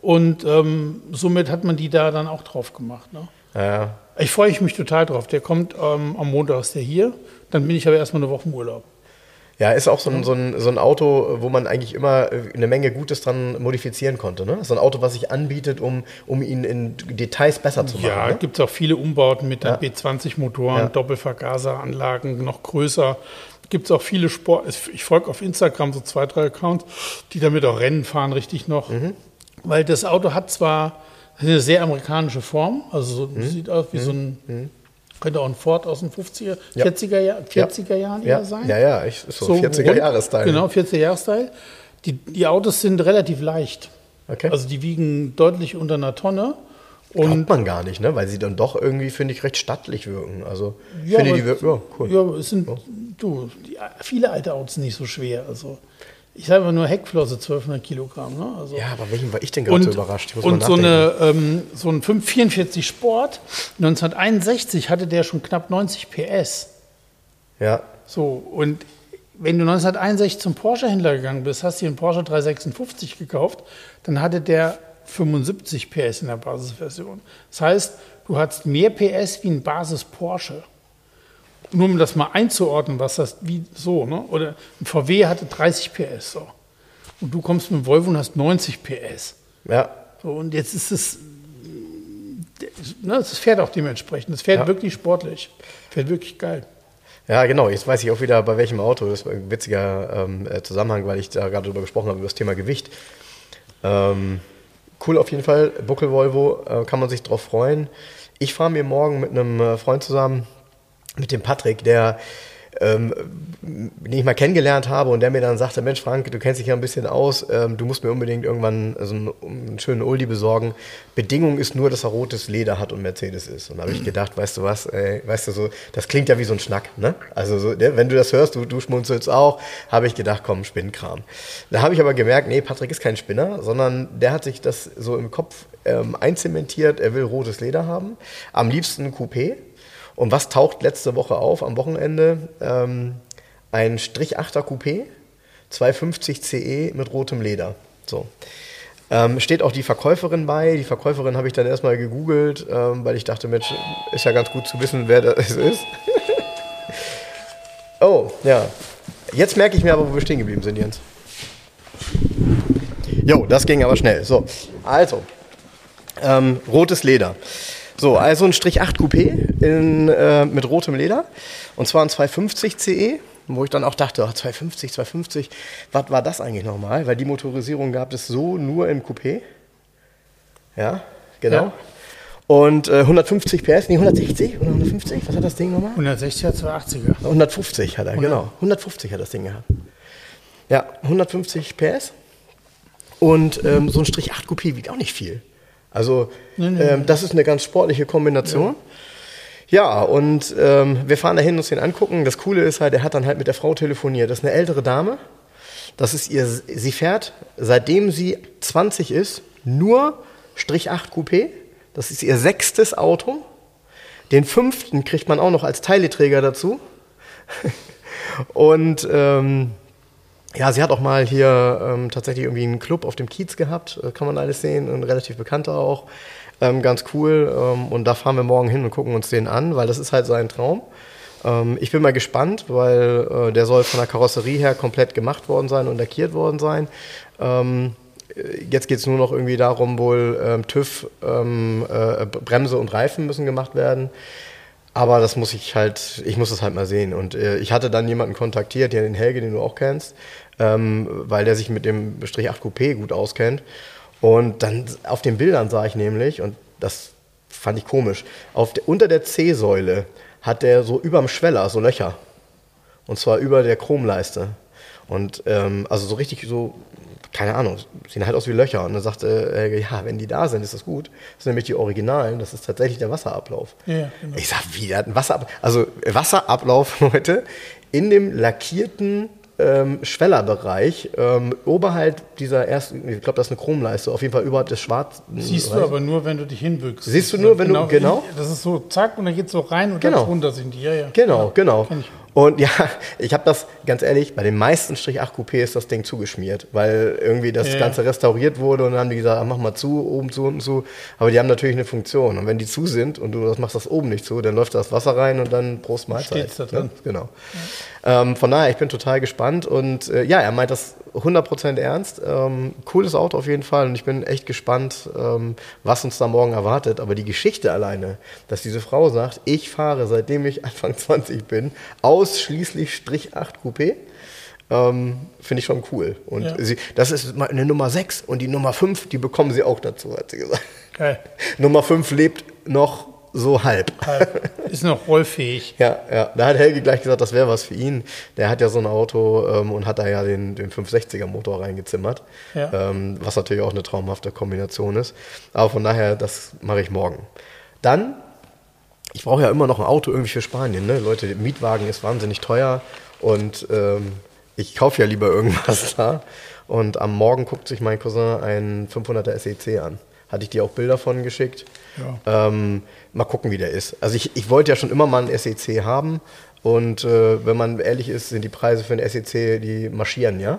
Und ähm, somit hat man die da dann auch drauf gemacht. Ne? Ja, Ich freue mich total drauf. Der kommt ähm, am Montag ist der hier. Dann bin ich aber erstmal eine Woche im Urlaub. Ja, ist auch so ein, so, ein, so ein Auto, wo man eigentlich immer äh, eine Menge Gutes dran modifizieren konnte. Ne? So ein Auto, was sich anbietet, um, um ihn in Details besser zu machen. Ja, ne? gibt es auch viele Umbauten mit Ja. B20-Motoren, Ja. Doppelvergaseranlagen, noch größer. Gibt es auch viele Sport. Ich folge auf Instagram so zwei, drei Accounts, die damit auch Rennen fahren, richtig noch. Mhm. Weil das Auto hat zwar eine sehr amerikanische Form, also so, Mhm. sieht aus wie so ein Könnte auch ein Ford aus den 50er, Ja. 40er, Jahr, 40er Jahren Ja, eher sein. ja, ja, ich, so, So 40er rund. Jahresteil. Genau, 40er Jahresteil. Die, die Autos sind relativ leicht. Okay. Also die wiegen deutlich unter einer Tonne. Glaubt Und man gar nicht, ne? Weil sie dann doch irgendwie, finde ich, recht stattlich wirken. Also, Ja, finde die wirken, ja, cool. ja, es sind du, die, viele alte Autos sind nicht so schwer. Also ich sage mal nur Heckflosse 1200 Kilogramm. Ne? Also, Ja, aber welchen war ich denn gerade so überrascht? Und so, eine, ähm, so ein 544 Sport, 1961 hatte der schon knapp 90 PS. Ja, So, und wenn du 1961 zum Porsche-Händler gegangen bist, hast dir einen Porsche 356 gekauft, dann hatte der 75 PS in der Basisversion. Das heißt, du hattest mehr PS wie ein Basis-Porsche. Nur um das mal einzuordnen, was das, wie so, ne? Oder ein VW hatte 30 PS, so. Und du kommst mit dem Volvo und hast 90 PS. ja, So, und jetzt ist es, ne, das fährt auch dementsprechend. Das fährt Ja. wirklich sportlich. Fährt wirklich geil. Ja, genau. Jetzt weiß ich auch wieder, bei welchem Auto. Das war ein witziger ähm, äh, Zusammenhang, weil ich da gerade drüber gesprochen habe, über das Thema Gewicht. Ähm, cool auf jeden Fall. Buckel Volvo, äh, kann man sich drauf freuen. Ich fahre mir morgen mit einem äh, Freund zusammen, mit dem Patrick, der ähm, den ich mal kennengelernt habe und der mir dann sagte, Mensch Frank, du kennst dich ja ein bisschen aus, ähm, du musst mir unbedingt irgendwann so einen, einen schönen Oldie besorgen. Bedingung ist nur, dass er rotes Leder hat und Mercedes ist. Und da habe ich gedacht, weißt du was, ey, weißt du so, das klingt ja wie so ein Schnack, ne? Also so, wenn du das hörst, du, du schmunzelst auch, habe ich gedacht, komm, Spinnkram. Da habe ich aber gemerkt, nee, Patrick ist kein Spinner, sondern der hat sich das so im Kopf ähm, einzementiert, er will rotes Leder haben, am liebsten ein Coupé. Und was taucht letzte Woche auf am Wochenende? Ähm, ein Strich 8er Coupé, 250 CE mit rotem Leder. So. Ähm, steht auch die Verkäuferin bei. Die Verkäuferin habe ich dann erstmal gegoogelt, ähm, weil ich dachte, Mensch, ist ja ganz gut zu wissen, wer das ist. oh, ja. Jetzt merke ich mir aber, wo wir stehen geblieben sind, Jens. Jo, das ging aber schnell. So, also, ähm, rotes Leder. So, also ein Strich 8 Coupé in, äh, mit rotem Leder. Und zwar ein 250 CE, wo ich dann auch dachte, oh, 250, 250, was war das eigentlich nochmal? Weil die Motorisierung gab es so nur im Coupé. Ja, genau. Ja. Und äh, 150 PS, nee, 160 oder 150, was hat das Ding nochmal? 160er, 280er. 150 hat er, genau. 150 hat das Ding gehabt. Ja, 150 PS. Und ähm, so ein Strich 8 Coupé wiegt auch nicht viel. Also, ähm, das ist eine ganz sportliche Kombination. Ja, und ähm, wir fahren dahin uns den angucken. Das Coole ist halt, er hat dann halt mit der Frau telefoniert. Das ist eine ältere Dame. Das ist ihr, sie fährt, seitdem sie 20 ist, nur Strich 8 Coupé. Das ist ihr sechstes Auto. Den fünften kriegt man auch noch als Teileträger dazu. Und ähm, ja, sie hat auch mal hier ähm, tatsächlich irgendwie einen Club auf dem Kiez gehabt, äh, kann man alles sehen, ein relativ bekannter auch. Ähm, ganz cool. Ähm, und da fahren wir morgen hin und gucken uns den an, weil das ist halt sein Traum. Ähm, ich bin mal gespannt, weil äh, der soll von der Karosserie her komplett gemacht worden sein und lackiert worden sein. Ähm, Jetzt geht es nur noch irgendwie darum, wohl ähm, TÜV, äh, Bremse und Reifen müssen gemacht werden. Aber das muss ich halt, ich muss das halt mal sehen. Und äh, ich hatte dann jemanden kontaktiert, den Helge, den du auch kennst, ähm, weil der sich mit dem Strich 8 Coupé gut auskennt. Und dann auf den Bildern sah ich nämlich, und das fand ich komisch, auf der, unter der C-Säule hat der so überm Schweller so Löcher. Und zwar über der Chromleiste. Und ähm, also so richtig so, keine Ahnung, sehen halt aus wie Löcher. Und dann sagte er, ja, wenn die da sind, ist das gut. Das sind nämlich die Originalen, das ist tatsächlich der Wasserablauf. Ja, genau. Ich sag, wie, der hat einen Wasserablauf. Also Wasserablauf, Leute, in dem lackierten ähm, Schwellerbereich, ähm, oberhalb dieser ersten, ich glaube, das ist eine Chromleiste, auf jeden Fall überhalb des schwarzen. Siehst du Bereichs. aber nur, wenn du dich hinbückst. Siehst du nur, wenn du- genau. Das ist so, zack, und dann geht es so rein und Genau. dann runter sind die. Ja, ja. Genau, genau. Und ja, ich habe das, ganz ehrlich, bei den meisten Strich 8 Coupé ist das Ding zugeschmiert, weil irgendwie das Ja. Ganze restauriert wurde und dann haben die gesagt, ah, mach mal zu, oben zu, unten zu. Aber die haben natürlich eine Funktion. Und wenn die zu sind und du das machst das oben nicht zu, dann läuft das Wasser rein und dann Prost Mahlzeit. Steht's da drin. Ne? Genau. Ähm, von daher, ich bin total gespannt und äh, ja, er meint das 100% ernst. Ähm, cooles Auto auf jeden Fall und ich bin echt gespannt, ähm, was uns da morgen erwartet. Aber die Geschichte alleine, dass diese Frau sagt, ich fahre seitdem ich Anfang 20 bin ausschließlich Strich 8 Coupé, ähm, finde ich schon cool. Und Ja. sie, das ist eine Nummer 6 und die Nummer 5, die bekommen sie auch dazu, hat sie gesagt. Geil. Nummer 5 lebt noch so halb. Halb. Ist noch rollfähig. Ja, ja. Da hat Helge gleich gesagt, das wäre was für ihn. Der hat ja so ein Auto ähm, und hat da ja den, den 560er Motor reingezimmert. Ja. Ähm, was natürlich auch eine traumhafte Kombination ist. Aber von daher, das mache ich morgen. Dann, ich brauche ja immer noch ein Auto irgendwie für Spanien. Ne? Leute, Mietwagen ist wahnsinnig teuer und ähm, ich kaufe ja lieber irgendwas da. Und am Morgen guckt sich mein Cousin einen 500er SEC an. Hatte ich dir auch Bilder von geschickt. Ja. Ähm, mal gucken, wie der ist. Also ich, ich wollte ja schon immer mal einen SEC haben. Und äh, wenn man ehrlich ist, sind die Preise für einen SEC, die marschieren, ja.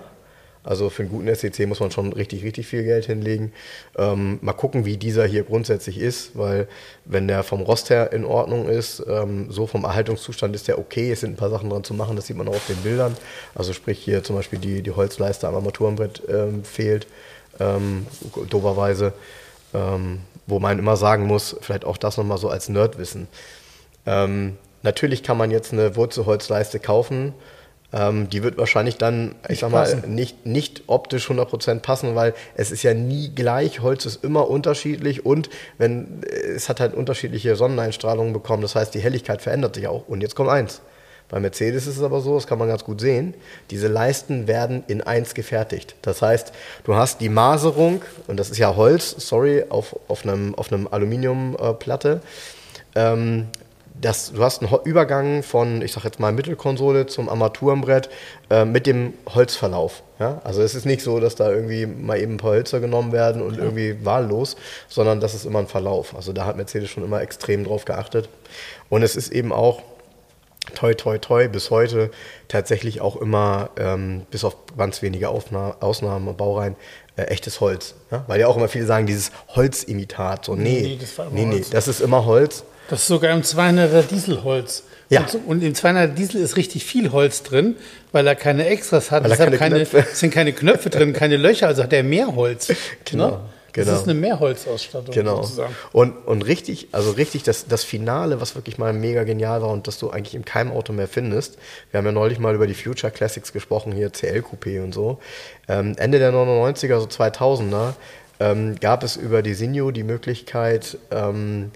Also für einen guten SEC muss man schon richtig, richtig viel Geld hinlegen. Ähm, mal gucken, wie dieser hier grundsätzlich ist, weil wenn der vom Rost her in Ordnung ist, ähm, so vom Erhaltungszustand ist der okay. Es sind ein paar Sachen dran zu machen, das sieht man auch auf den Bildern. Also sprich hier zum Beispiel die, die Holzleiste am Armaturenbrett ähm, fehlt, ähm, doberweise. Ähm, wo man immer sagen muss, vielleicht auch das nochmal so als Nerdwissen. Ähm, natürlich kann man jetzt eine Wurzelholzleiste kaufen. Ähm, die wird wahrscheinlich dann, ich Nicht sag mal, passen. nicht, nicht optisch 100% passen, weil es ist ja nie gleich. Holz ist immer unterschiedlich und wenn, es hat halt unterschiedliche Sonneneinstrahlungen bekommen. Das heißt, die Helligkeit verändert sich auch. Und jetzt kommt eins. Bei Mercedes ist es aber so, das kann man ganz gut sehen, diese Leisten werden in eins gefertigt. Das heißt, du hast die Maserung, und das ist ja Holz, sorry, auf, auf einem, auf einem Aluminiumplatte. Ähm, das, du hast einen Übergang von, ich sag jetzt mal, Mittelkonsole zum Armaturenbrett äh, mit dem Holzverlauf. Ja? Also es ist nicht so, dass da irgendwie mal eben ein paar Hölzer genommen werden und irgendwie wahllos, sondern das ist immer ein Verlauf. Also da hat Mercedes schon immer extrem drauf geachtet. Und es ist eben auch, toi, toi, toi, bis heute tatsächlich auch immer, ähm, bis auf ganz wenige Aufna Ausnahmen und Baureihen, äh, echtes Holz. Ja? Weil ja auch immer viele sagen, dieses Holzimitat. So, nee, Nee, das nee, nee, das ist immer Holz. Das ist sogar im 200er Dieselholz. Ja. Und, und im 200er Diesel ist richtig viel Holz drin, weil er keine Extras hat. Es sind keine Knöpfe drin, keine Löcher, also hat er mehr Holz. Genau, Ne? genau. Das ist eine Mehrholzausstattung Genau. sozusagen. Und, und richtig, also richtig, das, das Finale, was wirklich mal mega genial war und das du eigentlich in keinem Auto mehr findest. Wir haben ja neulich mal über die Future Classics gesprochen, hier CL Coupé und so. Ähm, Ende der 99er, so 2000er, ähm, gab es über die Sinio die Möglichkeit, ähm,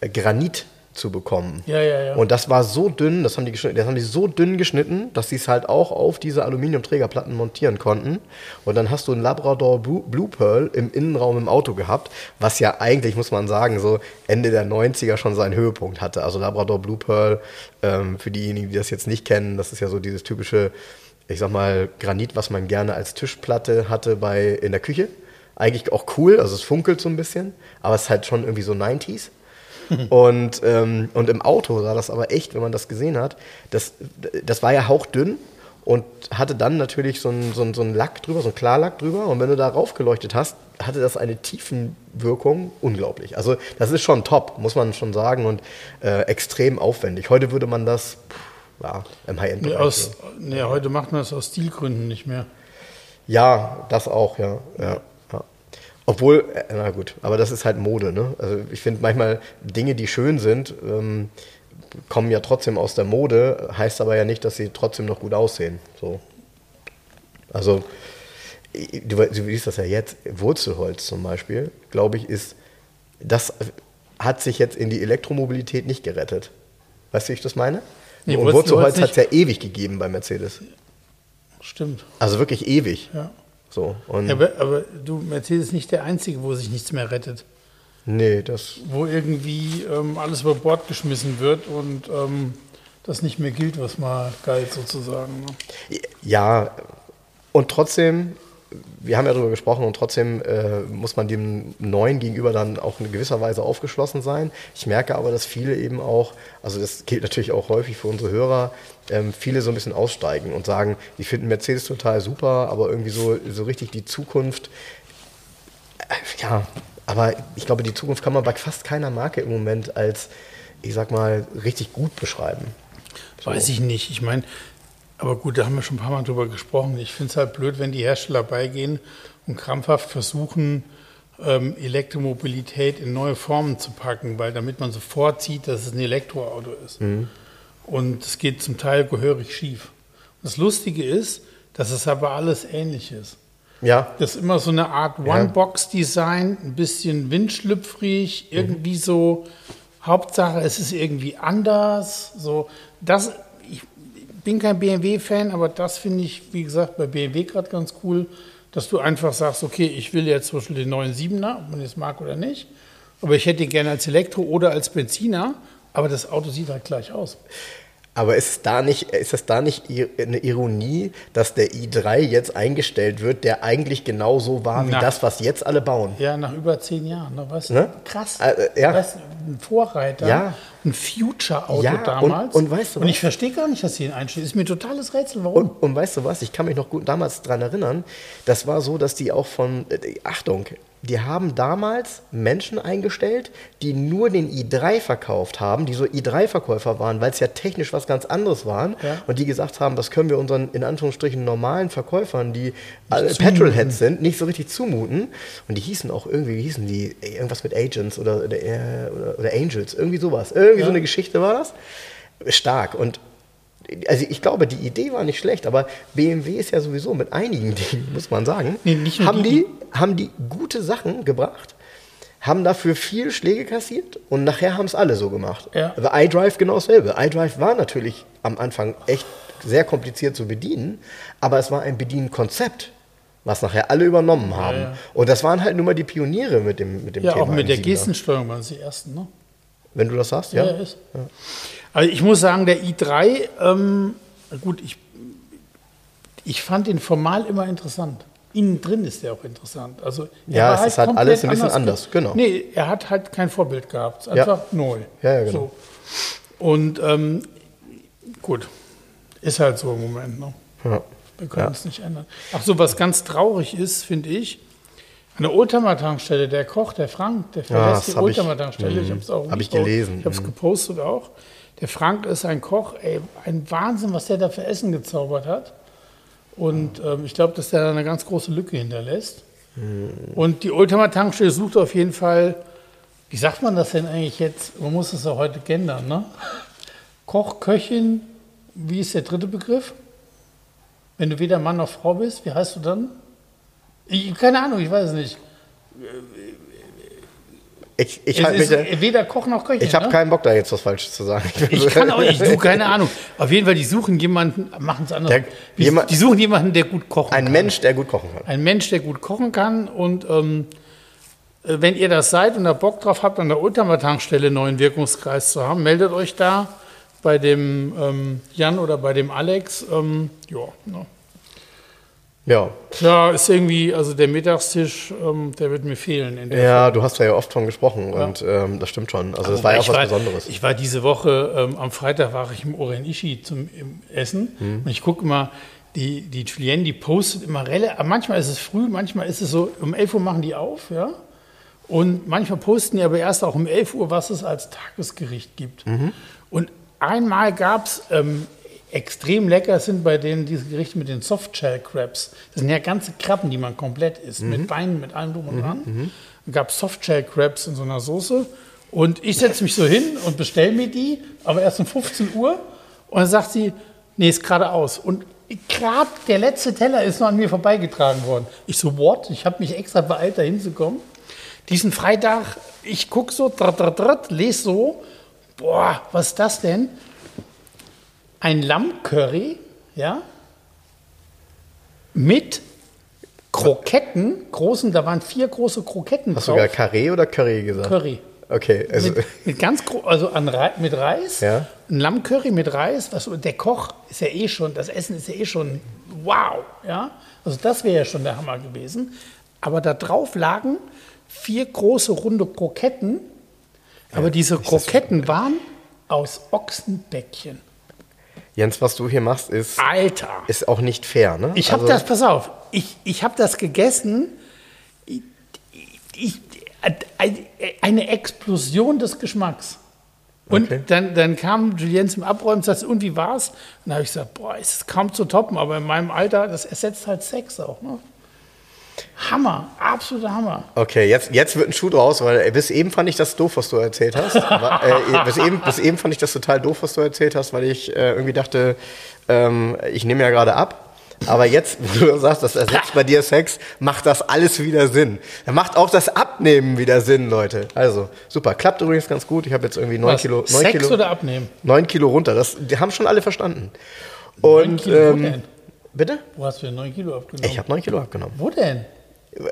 Granit zu bekommen. Ja, ja, ja. Und das war so dünn, das haben die, das haben die so dünn geschnitten, dass sie es halt auch auf diese Aluminiumträgerplatten montieren konnten. Und dann hast du ein Labrador Blue, Blue Pearl im Innenraum im Auto gehabt, was ja eigentlich, muss man sagen, so Ende der 90er schon seinen Höhepunkt hatte. Also Labrador Blue Pearl, ähm, für diejenigen, die das jetzt nicht kennen, das ist ja so dieses typische, ich sag mal, Granit, was man gerne als Tischplatte hatte bei, in der Küche. Eigentlich auch cool, also es funkelt so ein bisschen, aber es ist halt schon irgendwie so 90s. Und, ähm, und im Auto sah das aber echt, wenn man das gesehen hat, das, das war ja hauchdünn und hatte dann natürlich so einen so einen- so einen Lack drüber, so einen Klarlack drüber. Und wenn du da raufgeleuchtet hast, hatte das eine Tiefenwirkung unglaublich. Also das ist schon top, muss man schon sagen, und äh, extrem aufwendig. Heute würde man das pff, ja, im Nee, High-End-Bereich. aus, nee, heute macht man das aus Stilgründen nicht mehr. Ja, das auch, ja, ja. Obwohl, äh, na gut, aber das ist halt Mode, ne? Also ich finde manchmal Dinge, die schön sind, ähm, kommen ja trotzdem aus der Mode, heißt aber ja nicht, dass sie trotzdem noch gut aussehen. So. Also, du, du siehst das ja jetzt, Wurzelholz zum Beispiel, glaube ich, ist, das hat sich jetzt in die Elektromobilität nicht gerettet. Weißt du, wie ich das meine? Nee, Und Wurzelholz Wurzelholz hat es ja ewig gegeben bei Mercedes. Stimmt. Also wirklich ewig. Ja. So. Ja, aber, aber du, Mercedes ist nicht der Einzige, wo sich nichts mehr rettet. Nee, das. Wo irgendwie ähm, alles über Bord geschmissen wird und ähm, das nicht mehr gilt, was mal galt sozusagen. Ne? Ja, und trotzdem, wir haben ja darüber gesprochen und trotzdem äh, muss man dem Neuen gegenüber dann auch in gewisser Weise aufgeschlossen sein. Ich merke aber, dass viele eben auch, also das gilt natürlich auch häufig für unsere Hörer, ähm, viele so ein bisschen aussteigen und sagen, die finden Mercedes total super, aber irgendwie so, so richtig die Zukunft, äh, ja, aber ich glaube, die Zukunft kann man bei fast keiner Marke im Moment als, ich sag mal, richtig gut beschreiben. Weiß ich nicht. Ich meine, aber gut, da haben wir schon ein paar Mal drüber gesprochen. Ich finde es halt blöd, wenn die Hersteller beigehen und krampfhaft versuchen, ähm, Elektromobilität in neue Formen zu packen, weil damit man sofort sieht, dass es ein Elektroauto ist. Und es geht zum Teil gehörig schief. Und das Lustige ist, dass es aber alles ähnlich ist. Ja, Das ist immer so eine Art One-Box-Design, ein bisschen windschlüpfrig, irgendwie so Hauptsache, es ist irgendwie anders. So, das, ich bin kein BMW-Fan, aber das finde ich, wie gesagt, bei BMW gerade ganz cool, dass du einfach sagst, okay, ich will jetzt zum Beispiel den neuen 7er, ob man es mag oder nicht, aber ich hätte ihn gerne als Elektro oder als Benziner, aber das Auto sieht halt gleich aus. Aber ist, da nicht, ist das da nicht eine Ironie, dass der i3 jetzt eingestellt wird, der eigentlich genauso war wie Na. das, was jetzt alle bauen? Ja, nach über zehn Jahren. Ne? Weißt du? Ne? Krass. Äh, ja. Du, ein Vorreiter, Ja. ein Future-Auto Ja, und- damals. und weißt du Und was? ich verstehe gar nicht, dass sie ihn einstellen. Ist mir ein totales Rätsel, warum? Und, und weißt du was, ich kann mich noch gut damals dran erinnern, das war so, dass die auch von, äh, Achtung, die haben damals Menschen eingestellt, die nur den i3 verkauft haben, die so i3-Verkäufer waren, weil es ja technisch was ganz anderes waren Ja. und die gesagt haben, das können wir unseren, in Anführungsstrichen, normalen Verkäufern, die zumuten. Petrolheads sind, nicht so richtig zumuten. Und die hießen auch irgendwie, wie hießen die, irgendwas mit Agents oder, oder, äh, oder, oder Angels, irgendwie sowas. Irgendwie so eine Geschichte war das. Stark. Und also ich glaube, die Idee war nicht schlecht, aber BMW ist ja sowieso mit einigen Dingen, muss man sagen, Nee, haben, die- haben die gute Sachen gebracht, haben dafür viel Schläge kassiert und nachher haben es alle so gemacht. Ja. Also iDrive genau dasselbe. iDrive war natürlich am Anfang echt sehr kompliziert zu bedienen, aber es war ein Bedienkonzept, was nachher alle übernommen haben. ja. Und das waren halt nur mal die Pioniere mit dem, mit dem ja, Thema. auch mit der M7er. Gestensteuerung waren sie die ersten, ne? Wenn du das sagst, ja. Ja, ist. Also ich muss sagen, der i3, ähm, gut, ich, ich fand den formal immer interessant. Innen drin ist der auch interessant. Also er Ja, es ist halt alles ein bisschen anders, genau. Nee, er hat halt kein Vorbild gehabt. Es ist Ja. einfach neu. Ja, ja, genau. So. Und ähm, gut, ist halt so im Moment. Ne? Ja. Wir können Ja. es nicht ändern. Ach so, was ganz traurig ist, finde ich, an der Oldtimer-Tankstelle, der Koch, der Frank, der das verlässt die hab ich- Oldtimer-Tankstelle. Ich habe es auch hab ich gelesen, Ich habe es mhm. gepostet auch. Der Frank ist ein Koch, ey, ein Wahnsinn, was der da für Essen gezaubert hat. Und ähm, ich glaube, dass der da eine ganz große Lücke hinterlässt. Mhm. Und die Oldtimer-Tankstelle sucht auf jeden Fall, wie sagt man das denn eigentlich jetzt? Man muss es ja heute gendern, ne? Koch, Köchin, wie ist der dritte Begriff? Wenn du weder Mann noch Frau bist, wie heißt du dann? Ich, keine Ahnung, ich weiß es nicht. Ich, ich, halt da- weder Koch noch Köchin. ich habe ne? keinen Bock, da jetzt was Falsches zu sagen. Ich kann auch nicht, du, keine Ahnung. Auf jeden Fall, die suchen jemanden, machen es anders. Der- Die, jemand- die suchen jemanden, der gut kochen Ein kann. Mensch, der gut kochen kann. Ein Mensch, der gut kochen kann. Und ähm, äh, wenn ihr das seid und da Bock drauf habt, an der Ultramar-Tankstelle einen neuen Wirkungskreis zu haben, meldet euch da bei dem ähm, Jan oder bei dem Alex. Ähm, ja, ne. Ja. ja, ist irgendwie, also der Mittagstisch, ähm, der wird mir fehlen. Ja, du hast da ja oft von gesprochen und ähm, das stimmt schon. Also das war ja auch was war, Besonderes. Ich war diese Woche, ähm, am Freitag war ich im Orenishi zum im Essen Mhm. und ich gucke immer, die, die Julienne, die postet immer relativ, manchmal ist es früh, manchmal ist es so, um 11 Uhr machen die auf, ja. Und manchmal posten die aber erst auch um 11 Uhr, was es als Tagesgericht gibt. Mhm. Und einmal gab es, ähm, extrem lecker sind bei denen diese Gerichte mit den Softshell Crabs. Das sind ja ganze Krabben, die man komplett isst, Mhm. mit Beinen, mit allem drum und dran. Dann gab es Softshell Crabs in so einer Soße. Und ich setze mich so hin und bestelle mir die, aber erst um 15 Uhr. Und dann sagt sie, nee, ist gerade aus. Und gerade der letzte Teller ist noch an mir vorbeigetragen worden. Ich so, what? Ich habe mich extra beeilt, da hinzukommen. Diesen Freitag, ich gucke so, drat, drat, drat, lese so, boah, was ist das denn? Ein Lammcurry, ja, mit Kroketten, großen, da waren vier große Kroketten Hast du drauf. sogar Carré oder Curry gesagt? Curry. Okay, also Mit, mit ganz gro- also an mit Reis, Ja. ein Lammcurry mit Reis, was der Koch ist ja eh schon, das Essen ist ja eh schon wow, ja. Also das wäre ja schon der Hammer gewesen. Aber da drauf lagen vier große runde Kroketten, aber diese Kroketten waren aus Ochsenbäckchen. Jens, was du hier machst, ist, Alter! ist auch nicht fair, ne? Ich habe also, das, pass auf, ich, ich habe das gegessen. Ich, ich, eine Explosion des Geschmacks. Und Okay. dann, dann kam Julien zum Abräumen und sagte, und wie war's? Und dann habe ich gesagt, boah, ist es kaum zu toppen, aber in meinem Alter, das ersetzt halt Sex auch. Ne? Hammer, absoluter Hammer. Okay, jetzt, jetzt wird ein Schuh draus, weil bis eben fand ich das doof, was du erzählt hast. War, äh, bis, eben, bis eben fand ich das total doof, was du erzählt hast, weil ich äh, irgendwie dachte, ähm, ich nehme ja gerade ab. Aber jetzt, wo du sagst, das ersetzt bei dir Sex, macht das alles wieder Sinn. Dann macht auch das Abnehmen wieder Sinn, Leute. Also, super. Klappt übrigens ganz gut. Ich habe jetzt irgendwie neun Kilo, neun Sex Kilo, oder abnehmen? neun Kilo runter. Das, die haben schon alle verstanden. Und, ähm? Bitte? Wo hast du denn 9 Kilo abgenommen? Ich habe neun Kilo abgenommen. Wo denn?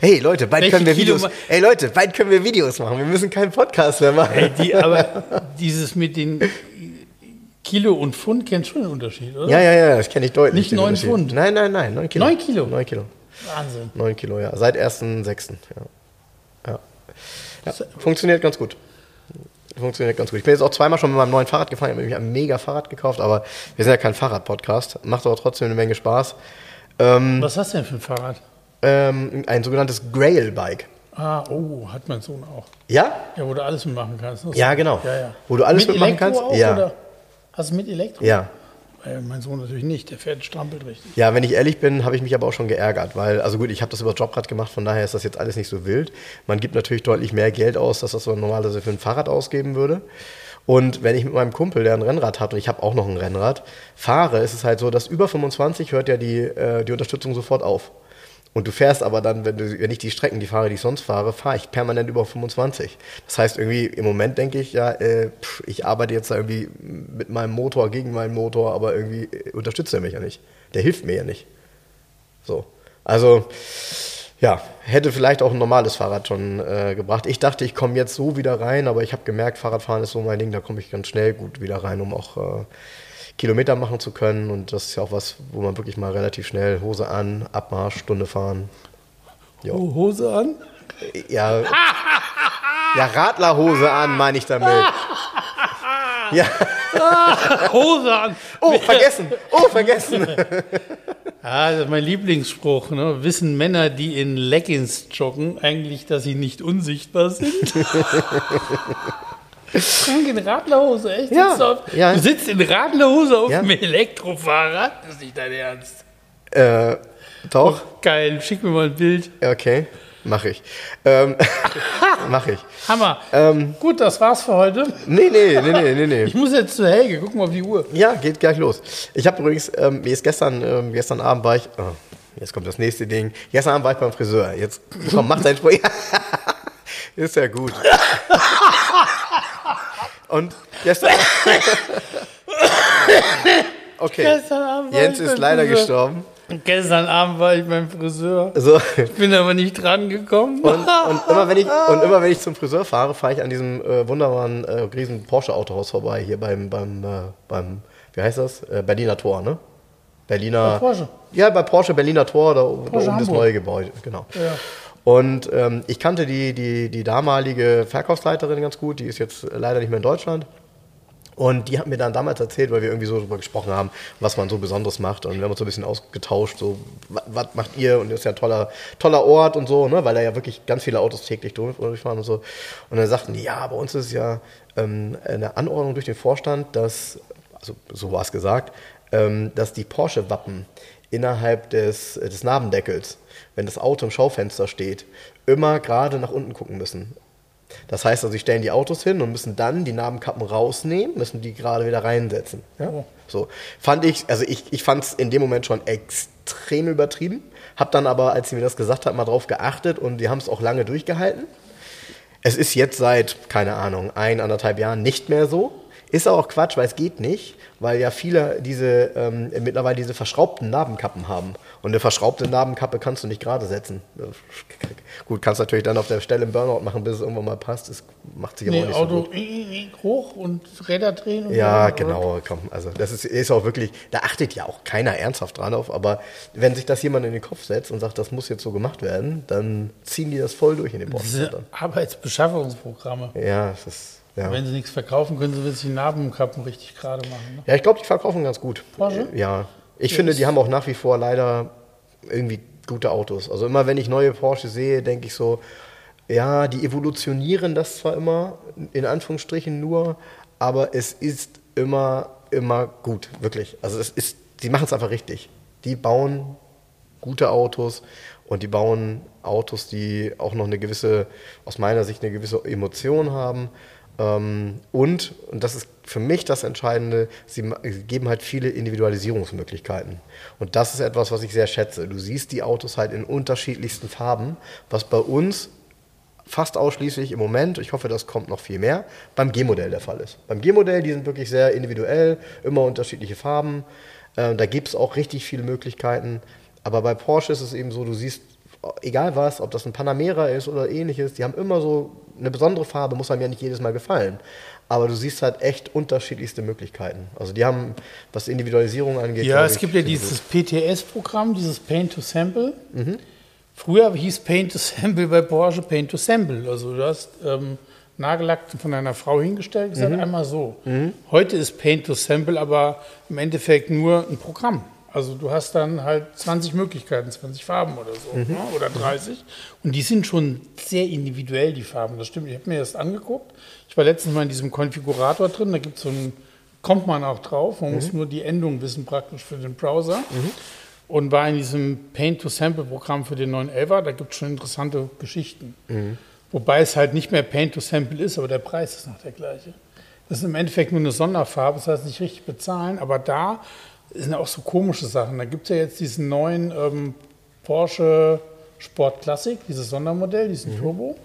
Hey Leute, bald Welche können wir Videos. Hey Leute, bald können wir Videos machen. Wir müssen keinen Podcast mehr machen. Ey, die, aber dieses mit den Kilo und Pfund kennt schon einen Unterschied, oder? Ja, ja, ja, das kenne ich deutlich. Nicht den neun Unterschied. Pfund? Nein, nein, nein, neun Kilo. Neun Kilo? Neun Kilo. Wahnsinn. Neun Kilo, ja. Seit 1.6. Ja. Ja. ja. Funktioniert ganz gut. Funktioniert ganz gut. Ich bin jetzt auch zweimal schon mit meinem neuen Fahrrad gefahren. Ich habe mir ein mega Fahrrad gekauft, aber wir sind ja kein Fahrrad-Podcast. Macht aber trotzdem eine Menge Spaß. Ähm, Was hast du denn für ein Fahrrad? ähm, ein sogenanntes Grail-Bike. Ah, oh, hat mein Sohn auch. Ja? Ja, wo du alles mitmachen kannst. Ja, genau. Ja, ja. Wo du alles mit mitmachen Elektro kannst? Auch, Ja. Oder? Hast du mit Elektro? Ja. Äh, mein Sohn natürlich nicht, der fährt strampelt richtig. Ja, wenn ich ehrlich bin, habe ich mich aber auch schon geärgert, weil, also gut, ich habe das über Jobrad gemacht, von daher ist das jetzt alles nicht so wild. Man gibt natürlich deutlich mehr Geld aus, als das man normalerweise für ein Fahrrad ausgeben würde. Und wenn ich mit meinem Kumpel, der ein Rennrad hat, und ich habe auch noch ein Rennrad, fahre, ist es halt so, dass über 25 hört ja die, äh, die Unterstützung sofort auf. Und du fährst aber dann, wenn, du, wenn ich die Strecken, die fahre, die ich sonst fahre, fahre ich permanent über 25. Das heißt, irgendwie im Moment denke ich, ja, äh, pff, ich arbeite jetzt da irgendwie mit meinem Motor gegen meinen Motor, aber irgendwie äh, unterstützt er mich ja nicht. Der hilft mir ja nicht. So. Also, ja, hätte vielleicht auch ein normales Fahrrad schon äh, gebracht. Ich dachte, ich komme jetzt so wieder rein, aber ich habe gemerkt, Fahrradfahren ist so mein Ding, da komme ich ganz schnell gut wieder rein, um auch äh, Kilometer machen zu können. Und das ist ja auch was, wo man wirklich mal relativ schnell Hose an, Abmarsch, Stunde fahren. Ja. Oh, Hose an? Ja, ja Radlerhose an, meine ich damit. Ja. Hose an! Oh, vergessen. Oh, vergessen. Ah, das ist mein Lieblingsspruch. Ne? Wissen Männer, die in Leggings joggen, eigentlich, dass sie nicht unsichtbar sind? Frank in Radlerhose, echt? Ja, Sitzt du, auf, ja. du sitzt in Radlerhose auf Ja. einem Elektrofahrrad? Das ist nicht dein Ernst. Äh, doch. Geil, schick mir mal ein Bild. Okay, mache ich. Ähm, mache ich. Hammer. Ähm, Gut, das war's für heute. nee, nee, nee, nee, nee, nee. Ich muss jetzt zu Helge, guck mal auf die Uhr. Ja, geht gleich los. Ich habe übrigens, ähm, wie ist gestern, ähm, gestern Abend war ich, oh, jetzt kommt das nächste Ding. Gestern Abend war ich beim Friseur. Jetzt, komm, mach deinen Spruch. ist ja gut. Und gestern. Okay. Gestern Abend Jens ich ist leider Friseur. gestorben. Gestern Abend war ich beim Friseur. So. Bin aber nicht dran gekommen. Und, und, immer, wenn ich, und immer wenn ich zum Friseur fahre, fahre ich an diesem äh, wunderbaren äh, riesen Porsche-Autohaus vorbei, hier beim, beim, äh, beim wie heißt das? Äh, Berliner Tor, ne? Berliner. Bei Porsche? Ja, bei Porsche Berliner Tor, da, da oben das Hamburg. neue Gebäude, genau. Ja. Und ähm, ich kannte die, die, die damalige Verkaufsleiterin ganz gut, die ist jetzt leider nicht mehr in Deutschland. Und die hat mir dann damals erzählt, weil wir irgendwie so darüber gesprochen haben, was man so Besonderes macht. Und wir haben uns so ein bisschen ausgetauscht, so, was, macht ihr? Und das ist ja ein toller, toller Ort und so, ne? weil da ja wirklich ganz viele Autos täglich durch- durchfahren und so. Und dann sagten die, ja, bei uns ist ja ähm, eine Anordnung durch den Vorstand, dass, also so war es gesagt, ähm, dass die Porsche-Wappen innerhalb des, des Nabendeckels, wenn das Auto im Schaufenster steht, immer gerade nach unten gucken müssen. Das heißt also, sie stellen die Autos hin und müssen dann die Nabenkappen rausnehmen, müssen die gerade wieder reinsetzen. Ja? Oh. So fand ich, also ich, ich fand es in dem Moment schon extrem übertrieben. Hab dann aber, als sie mir das gesagt hat, mal drauf geachtet und die haben es auch lange durchgehalten. Es ist jetzt seit, keine Ahnung, ein, anderthalb Jahren nicht mehr so. Ist auch Quatsch, weil es geht nicht, weil ja viele diese ähm, mittlerweile diese verschraubten Nabenkappen haben. Und eine verschraubte Nabenkappe kannst du nicht gerade setzen. Gut, kannst natürlich dann auf der Stelle einen Burnout machen, bis es irgendwann mal passt. Das macht sich aber auch Nee, nicht so Auto gut. i- i- hoch und Räder drehen. Und Ja, so. genau, komm. Also das ist, ist auch wirklich, da achtet ja auch keiner ernsthaft dran auf, aber wenn sich das jemand in den Kopf setzt und sagt, das muss jetzt so gemacht werden, dann ziehen die das voll durch in den Post. Diese Arbeitsbeschaffungsprogramme. Ja, das ist, ja. Wenn sie nichts verkaufen, können sie wirklich die Nabenkappen richtig gerade machen. Ne? Ja, ich glaube, die verkaufen ganz gut. Porsche? Ja. Ich finde, die haben auch nach wie vor leider irgendwie gute Autos. Also immer wenn ich neue Porsche sehe, denke ich so, ja, die evolutionieren das zwar immer, in Anführungsstrichen nur, aber es ist immer, immer gut, wirklich. Also es ist, die machen es einfach richtig. Die bauen gute Autos und die bauen Autos, die auch noch eine gewisse, aus meiner Sicht eine gewisse Emotion haben. Ähm, und, und das ist für mich das Entscheidende, sie geben halt viele Individualisierungsmöglichkeiten. Und das ist etwas, was ich sehr schätze. Du siehst die Autos halt in unterschiedlichsten Farben, was bei uns fast ausschließlich im Moment, ich hoffe, das kommt noch viel mehr, beim G-Modell der Fall ist. Beim G-Modell, die sind wirklich sehr individuell, immer unterschiedliche Farben. Äh, da gibt es auch richtig viele Möglichkeiten. Aber bei Porsche ist es eben so, du siehst, egal was, ob das ein Panamera ist oder ähnliches, die haben immer so eine besondere Farbe, muss einem ja nicht jedes Mal gefallen. Aber du siehst halt echt unterschiedlichste Möglichkeiten. Also die haben, was Individualisierung angeht. Ja, es gibt ja dieses PTS-Programm, dieses Paint to Sample. Früher hieß Paint to Sample bei Porsche Paint to Sample. Also du hast ähm, Nagellack von einer Frau hingestellt, gesagt einmal so. Heute ist Paint to Sample aber im Endeffekt nur ein Programm. Also du hast dann halt 20 Möglichkeiten, 20 Farben oder so, ne? oder 30. Und die sind schon sehr individuell, die Farben. Das stimmt. Ich habe mir das angeguckt. Ich war letztens mal in diesem Konfigurator drin. Da gibt es so ein, kommt man auch drauf. Man muss nur die Endung wissen praktisch für den Browser. Und war in diesem Paint-to-Sample-Programm für den 911er. Da gibt es schon interessante Geschichten. Wobei es halt nicht mehr Paint-to-Sample ist, aber der Preis ist noch der gleiche. Das ist im Endeffekt nur eine Sonderfarbe, das heißt nicht richtig bezahlen, aber da sind auch so komische Sachen. Da gibt es ja jetzt diesen neuen ähm, Porsche Sport Classic, dieses Sondermodell, diesen Turbo.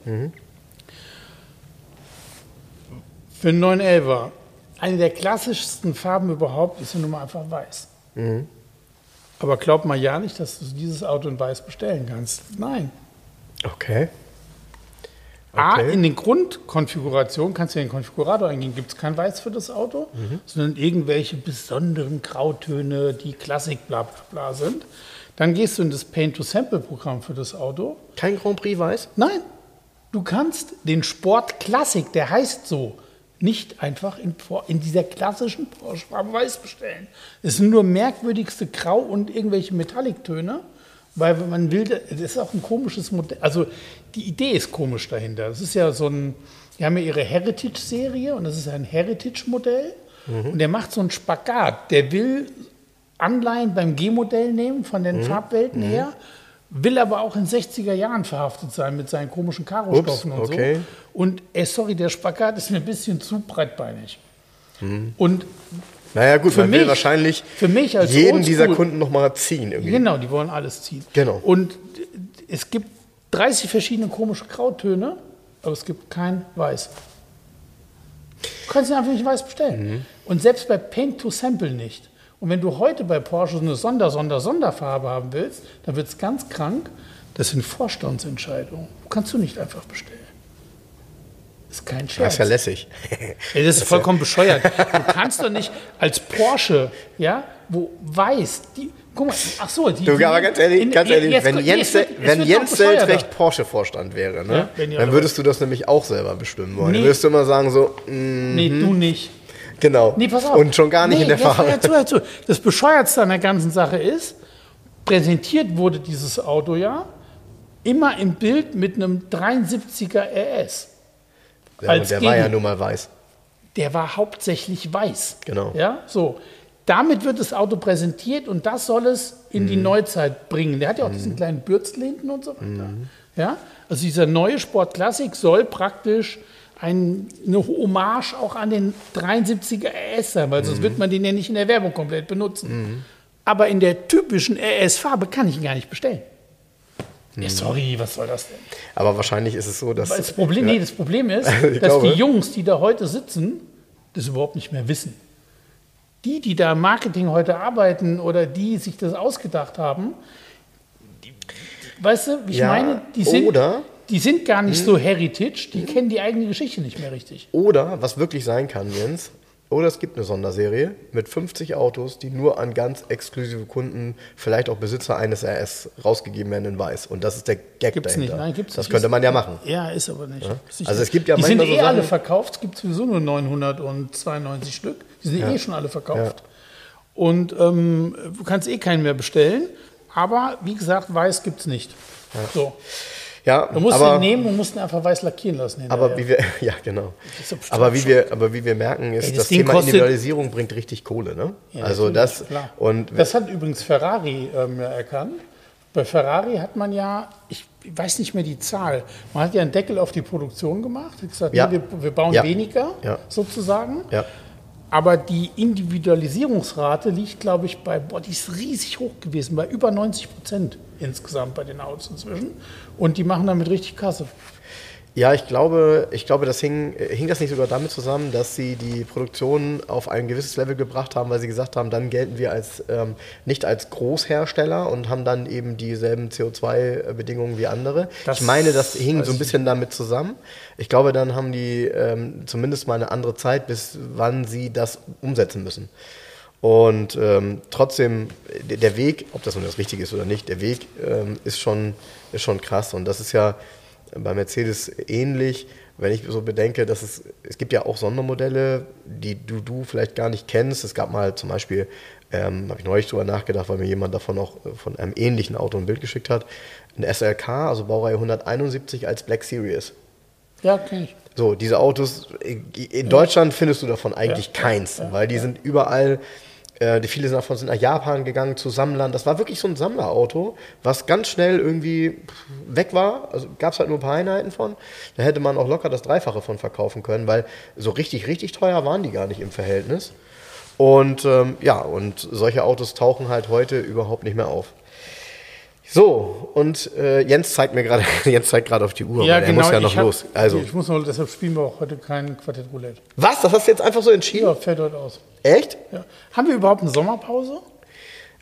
Für einen 911er. Eine der klassischsten Farben überhaupt ist ja nun mal einfach weiß. Aber glaub mal ja nicht, dass du dieses Auto in weiß bestellen kannst. Nein. Okay. A, Okay. in den Grundkonfigurationen, kannst du in den Konfigurator eingehen, gibt es kein Weiß für das Auto, sondern irgendwelche besonderen Grautöne, die Klassik bla bla bla sind. Dann gehst du in das Paint-to-Sample-Programm für das Auto. Kein Grand Prix weiß? Nein, du kannst den Sport Klassik, der heißt so, nicht einfach in, in dieser klassischen Porsche Farbe Weiß bestellen. Es sind nur merkwürdigste Grau und irgendwelche Metalliktöne, weil man will, das ist auch ein komisches Modell. Also die Idee ist komisch dahinter. Das ist ja so ein, die haben ja ihre Heritage-Serie und das ist ein Heritage-Modell und der macht so einen Spagat. Der will Anleihen beim G-Modell nehmen von den Farbwelten her, will aber auch in 60er Jahren verhaftet sein mit seinen komischen Karo-Stoffen und okay. so. Und ey, sorry, der Spagat ist mir ein bisschen zu breitbeinig. Und Naja, gut, Für man will mich- wahrscheinlich für mich als jeden Oldschool- dieser Kunden nochmal ziehen. Irgendwie. genau, die wollen alles ziehen. Genau. Und es gibt 30 verschiedene komische Grautöne, aber es gibt kein Weiß. Du kannst ihn einfach nicht weiß bestellen. Mhm. Und selbst bei Paint to Sample nicht. Und wenn du heute bei Porsche so eine Sonder, Sonder, Sonderfarbe haben willst, dann wird es ganz krank. Das sind Vorstandsentscheidungen. Kannst du nicht einfach bestellen. Das ist kein Das Scherz. ist ja lässig. Das ist vollkommen bescheuert. Du kannst doch nicht als Porsche, ja, wo weiß, die, guck mal, ach so, die. Du, aber ganz ehrlich, in- ganz ehrlich jetzt- wenn Jens, wird- wenn Jens. Seltrecht Porsche-Vorstand wäre, ne, Ja, dann würdest du das nämlich auch selber bestimmen wollen. Nee. Dann würdest du immer sagen so, mm, Nee, du nicht. genau. Nee, pass auf. Und schon gar nicht nee, in der Farbe. jetzt- jetzt- jetzt- Das Bescheuertste an der ganzen Sache ist, präsentiert wurde dieses Auto ja immer im Bild mit einem 73er RS. Ja, und der war ja Gegen- nun mal weiß. der war hauptsächlich weiß. Genau. Ja, so. Damit wird das Auto präsentiert und das soll es in Mhm. die Neuzeit bringen. Der hat ja auch diesen kleinen Bürzel hinten und so weiter. Mhm. Ja, also dieser neue Sport Classic soll praktisch ein, eine Hommage auch an den 73er RS sein, weil Mhm. sonst wird man den ja nicht in der Werbung komplett benutzen. Aber in der typischen RS-Farbe kann ich ihn gar nicht bestellen. Mhm. Ja, sorry, was soll das denn? Aber wahrscheinlich ist es so, dass. Das Problem, ja, nee, das Problem ist, dass glaube. die Jungs, die da heute sitzen, das überhaupt nicht mehr wissen. Die, die da im Marketing heute arbeiten oder die sich das ausgedacht haben, die, weißt du, ich Ja, meine, die sind, oder- die sind gar nicht so Heritage, die kennen die eigene Geschichte nicht mehr richtig. Oder, was wirklich sein kann, Jens, oder es gibt eine Sonderserie mit 50 Autos, die nur an ganz exklusive Kunden, vielleicht auch Besitzer eines RS, rausgegeben werden in weiß. Und das ist der Gag Gibt's dahinter. nicht, nein, gibt's das nicht. könnte man ja machen. Ja, ist aber nicht. Nicht Also so. es gibt ja die sind eh so alle verkauft, es gibt sowieso nur 992 Stück. Die sind eh schon alle verkauft. Und ähm, du kannst eh keinen mehr bestellen. Aber wie gesagt, weiß gibt es nicht. So. Ja, Du musst aber, ihn nehmen und musst ihn einfach weiß lackieren lassen. aber hinterher. wie wir, ja genau. Aber wie wir, aber wie wir merken, ist Ey, das das, Thema Individualisierung bringt richtig Kohle, ne? Ja, also das klar. und das hat übrigens Ferrari ähm, erkannt. Bei Ferrari hat man ja, ich weiß nicht mehr die Zahl, man hat ja einen Deckel auf die Produktion gemacht, hat gesagt, Ja. nee, wir, wir bauen Ja. weniger sozusagen. Ja. Aber die Individualisierungsrate liegt, glaube ich, bei, boah, die ist riesig hoch gewesen, bei über 90 Prozent insgesamt bei den Autos inzwischen. Und die machen damit richtig Kasse. Ja, ich glaube, ich glaube, das hing, äh, hing das nicht sogar damit zusammen, dass sie die Produktion auf ein gewisses Level gebracht haben, weil sie gesagt haben, dann gelten wir als ähm, nicht als Großhersteller und haben dann eben dieselben CO2-Bedingungen wie andere. Das ich meine, das hing so ein bisschen damit zusammen. Ich glaube, dann haben die ähm, zumindest mal eine andere Zeit, bis wann sie das umsetzen müssen. Und ähm, trotzdem, der, der Weg, ob das nun das Richtige ist oder nicht, der Weg ähm, ist, schon, ist schon krass. Und das ist ja bei Mercedes ähnlich, wenn ich so bedenke, dass es, es gibt ja auch Sondermodelle, die du, du vielleicht gar nicht kennst. Es gab mal zum Beispiel, ähm, habe ich neulich drüber nachgedacht, weil mir jemand davon auch äh, von einem ähnlichen Auto ein Bild geschickt hat, ein SLK, also Baureihe 171 als Black Series. Ja, kenne ich. So, diese Autos, in Deutschland findest du davon eigentlich Ja, keins, ja, weil die sind überall, äh, die viele davon sind nach Japan gegangen, zu Sammlern. Das war wirklich so ein Sammlerauto, was ganz schnell irgendwie weg war. Also gab es halt nur ein paar Einheiten von. Da hätte man auch locker das Dreifache von verkaufen können, weil so richtig, richtig teuer waren die gar nicht im Verhältnis. Und ähm, ja, und solche Autos tauchen halt heute überhaupt nicht mehr auf. So, und äh, Jens zeigt mir gerade, Jens zeigt gerade auf die Uhr, weil er muss ja noch hab- los. Also, Ich muss noch, deshalb spielen wir auch heute kein Quartett Roulette. was? Das hast du jetzt einfach so entschieden? Ja, fällt heute aus. Echt? Ja. Haben wir überhaupt eine Sommerpause?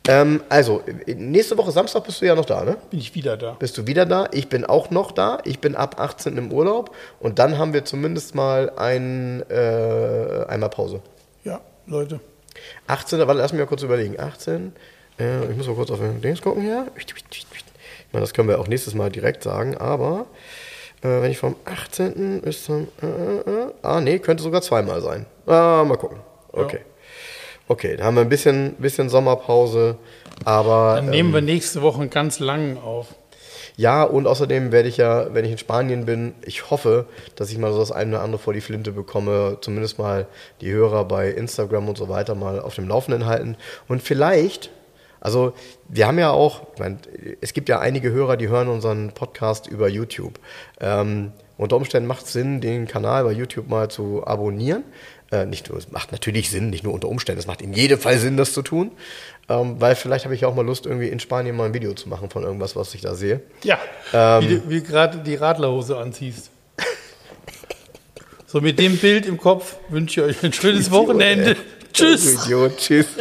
Ähm, also, nächste Woche Samstag bist du ja noch da, ne? Bin ich wieder da. Bist du wieder da? Ich bin auch noch da. Ich bin ab 18 im Urlaub. Und dann haben wir zumindest mal ein, äh, einmal Pause. Ja, Leute. 18, warte, lass mich mal kurz überlegen. 18, äh, ich muss mal kurz auf den Dings gucken hier. Ich meine, das können wir auch nächstes Mal direkt sagen, aber äh, wenn ich vom 18. bis zum. Äh, äh, ah, nee, könnte sogar zweimal sein. Ah, mal gucken. Okay. Okay, dann haben wir ein bisschen, bisschen Sommerpause, aber. Dann nehmen wir nächste Woche ganz langen auf. Ja, und außerdem werde ich ja, wenn ich in Spanien bin, ich hoffe, dass ich mal so das eine oder andere vor die Flinte bekomme, zumindest mal die Hörer bei Instagram und so weiter mal auf dem Laufenden halten. Und vielleicht, also wir haben ja auch, ich meine, es gibt ja einige Hörer, die hören unseren Podcast über YouTube. Ähm, unter Umständen macht es Sinn, den Kanal bei YouTube mal zu abonnieren. Äh, nicht nur, es macht natürlich Sinn, nicht nur unter Umständen, es macht in jedem Fall Sinn, das zu tun. Ähm, weil vielleicht habe ich ja auch mal Lust, irgendwie in Spanien mal ein Video zu machen von irgendwas, was ich da sehe. Ja, Ähm. wie du wie gerade die Radlerhose anziehst. So mit dem Bild im Kopf wünsche ich euch ein schönes Wochenende. Tschüss. Du Idiot, tschüss.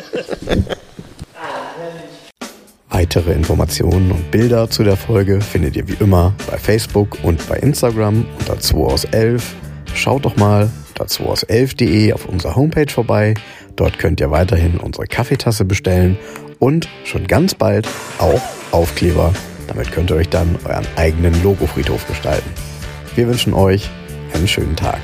Weitere Informationen und Bilder zu der Folge findet ihr wie immer bei Facebook und bei Instagram unter 2 aus 11. Schaut doch mal unter 2 aus 11.de auf unserer Homepage vorbei. Dort könnt ihr weiterhin unsere Kaffeetasse bestellen und schon ganz bald auch Aufkleber. Damit könnt ihr euch dann euren eigenen Logofriedhof gestalten. Wir wünschen euch einen schönen Tag.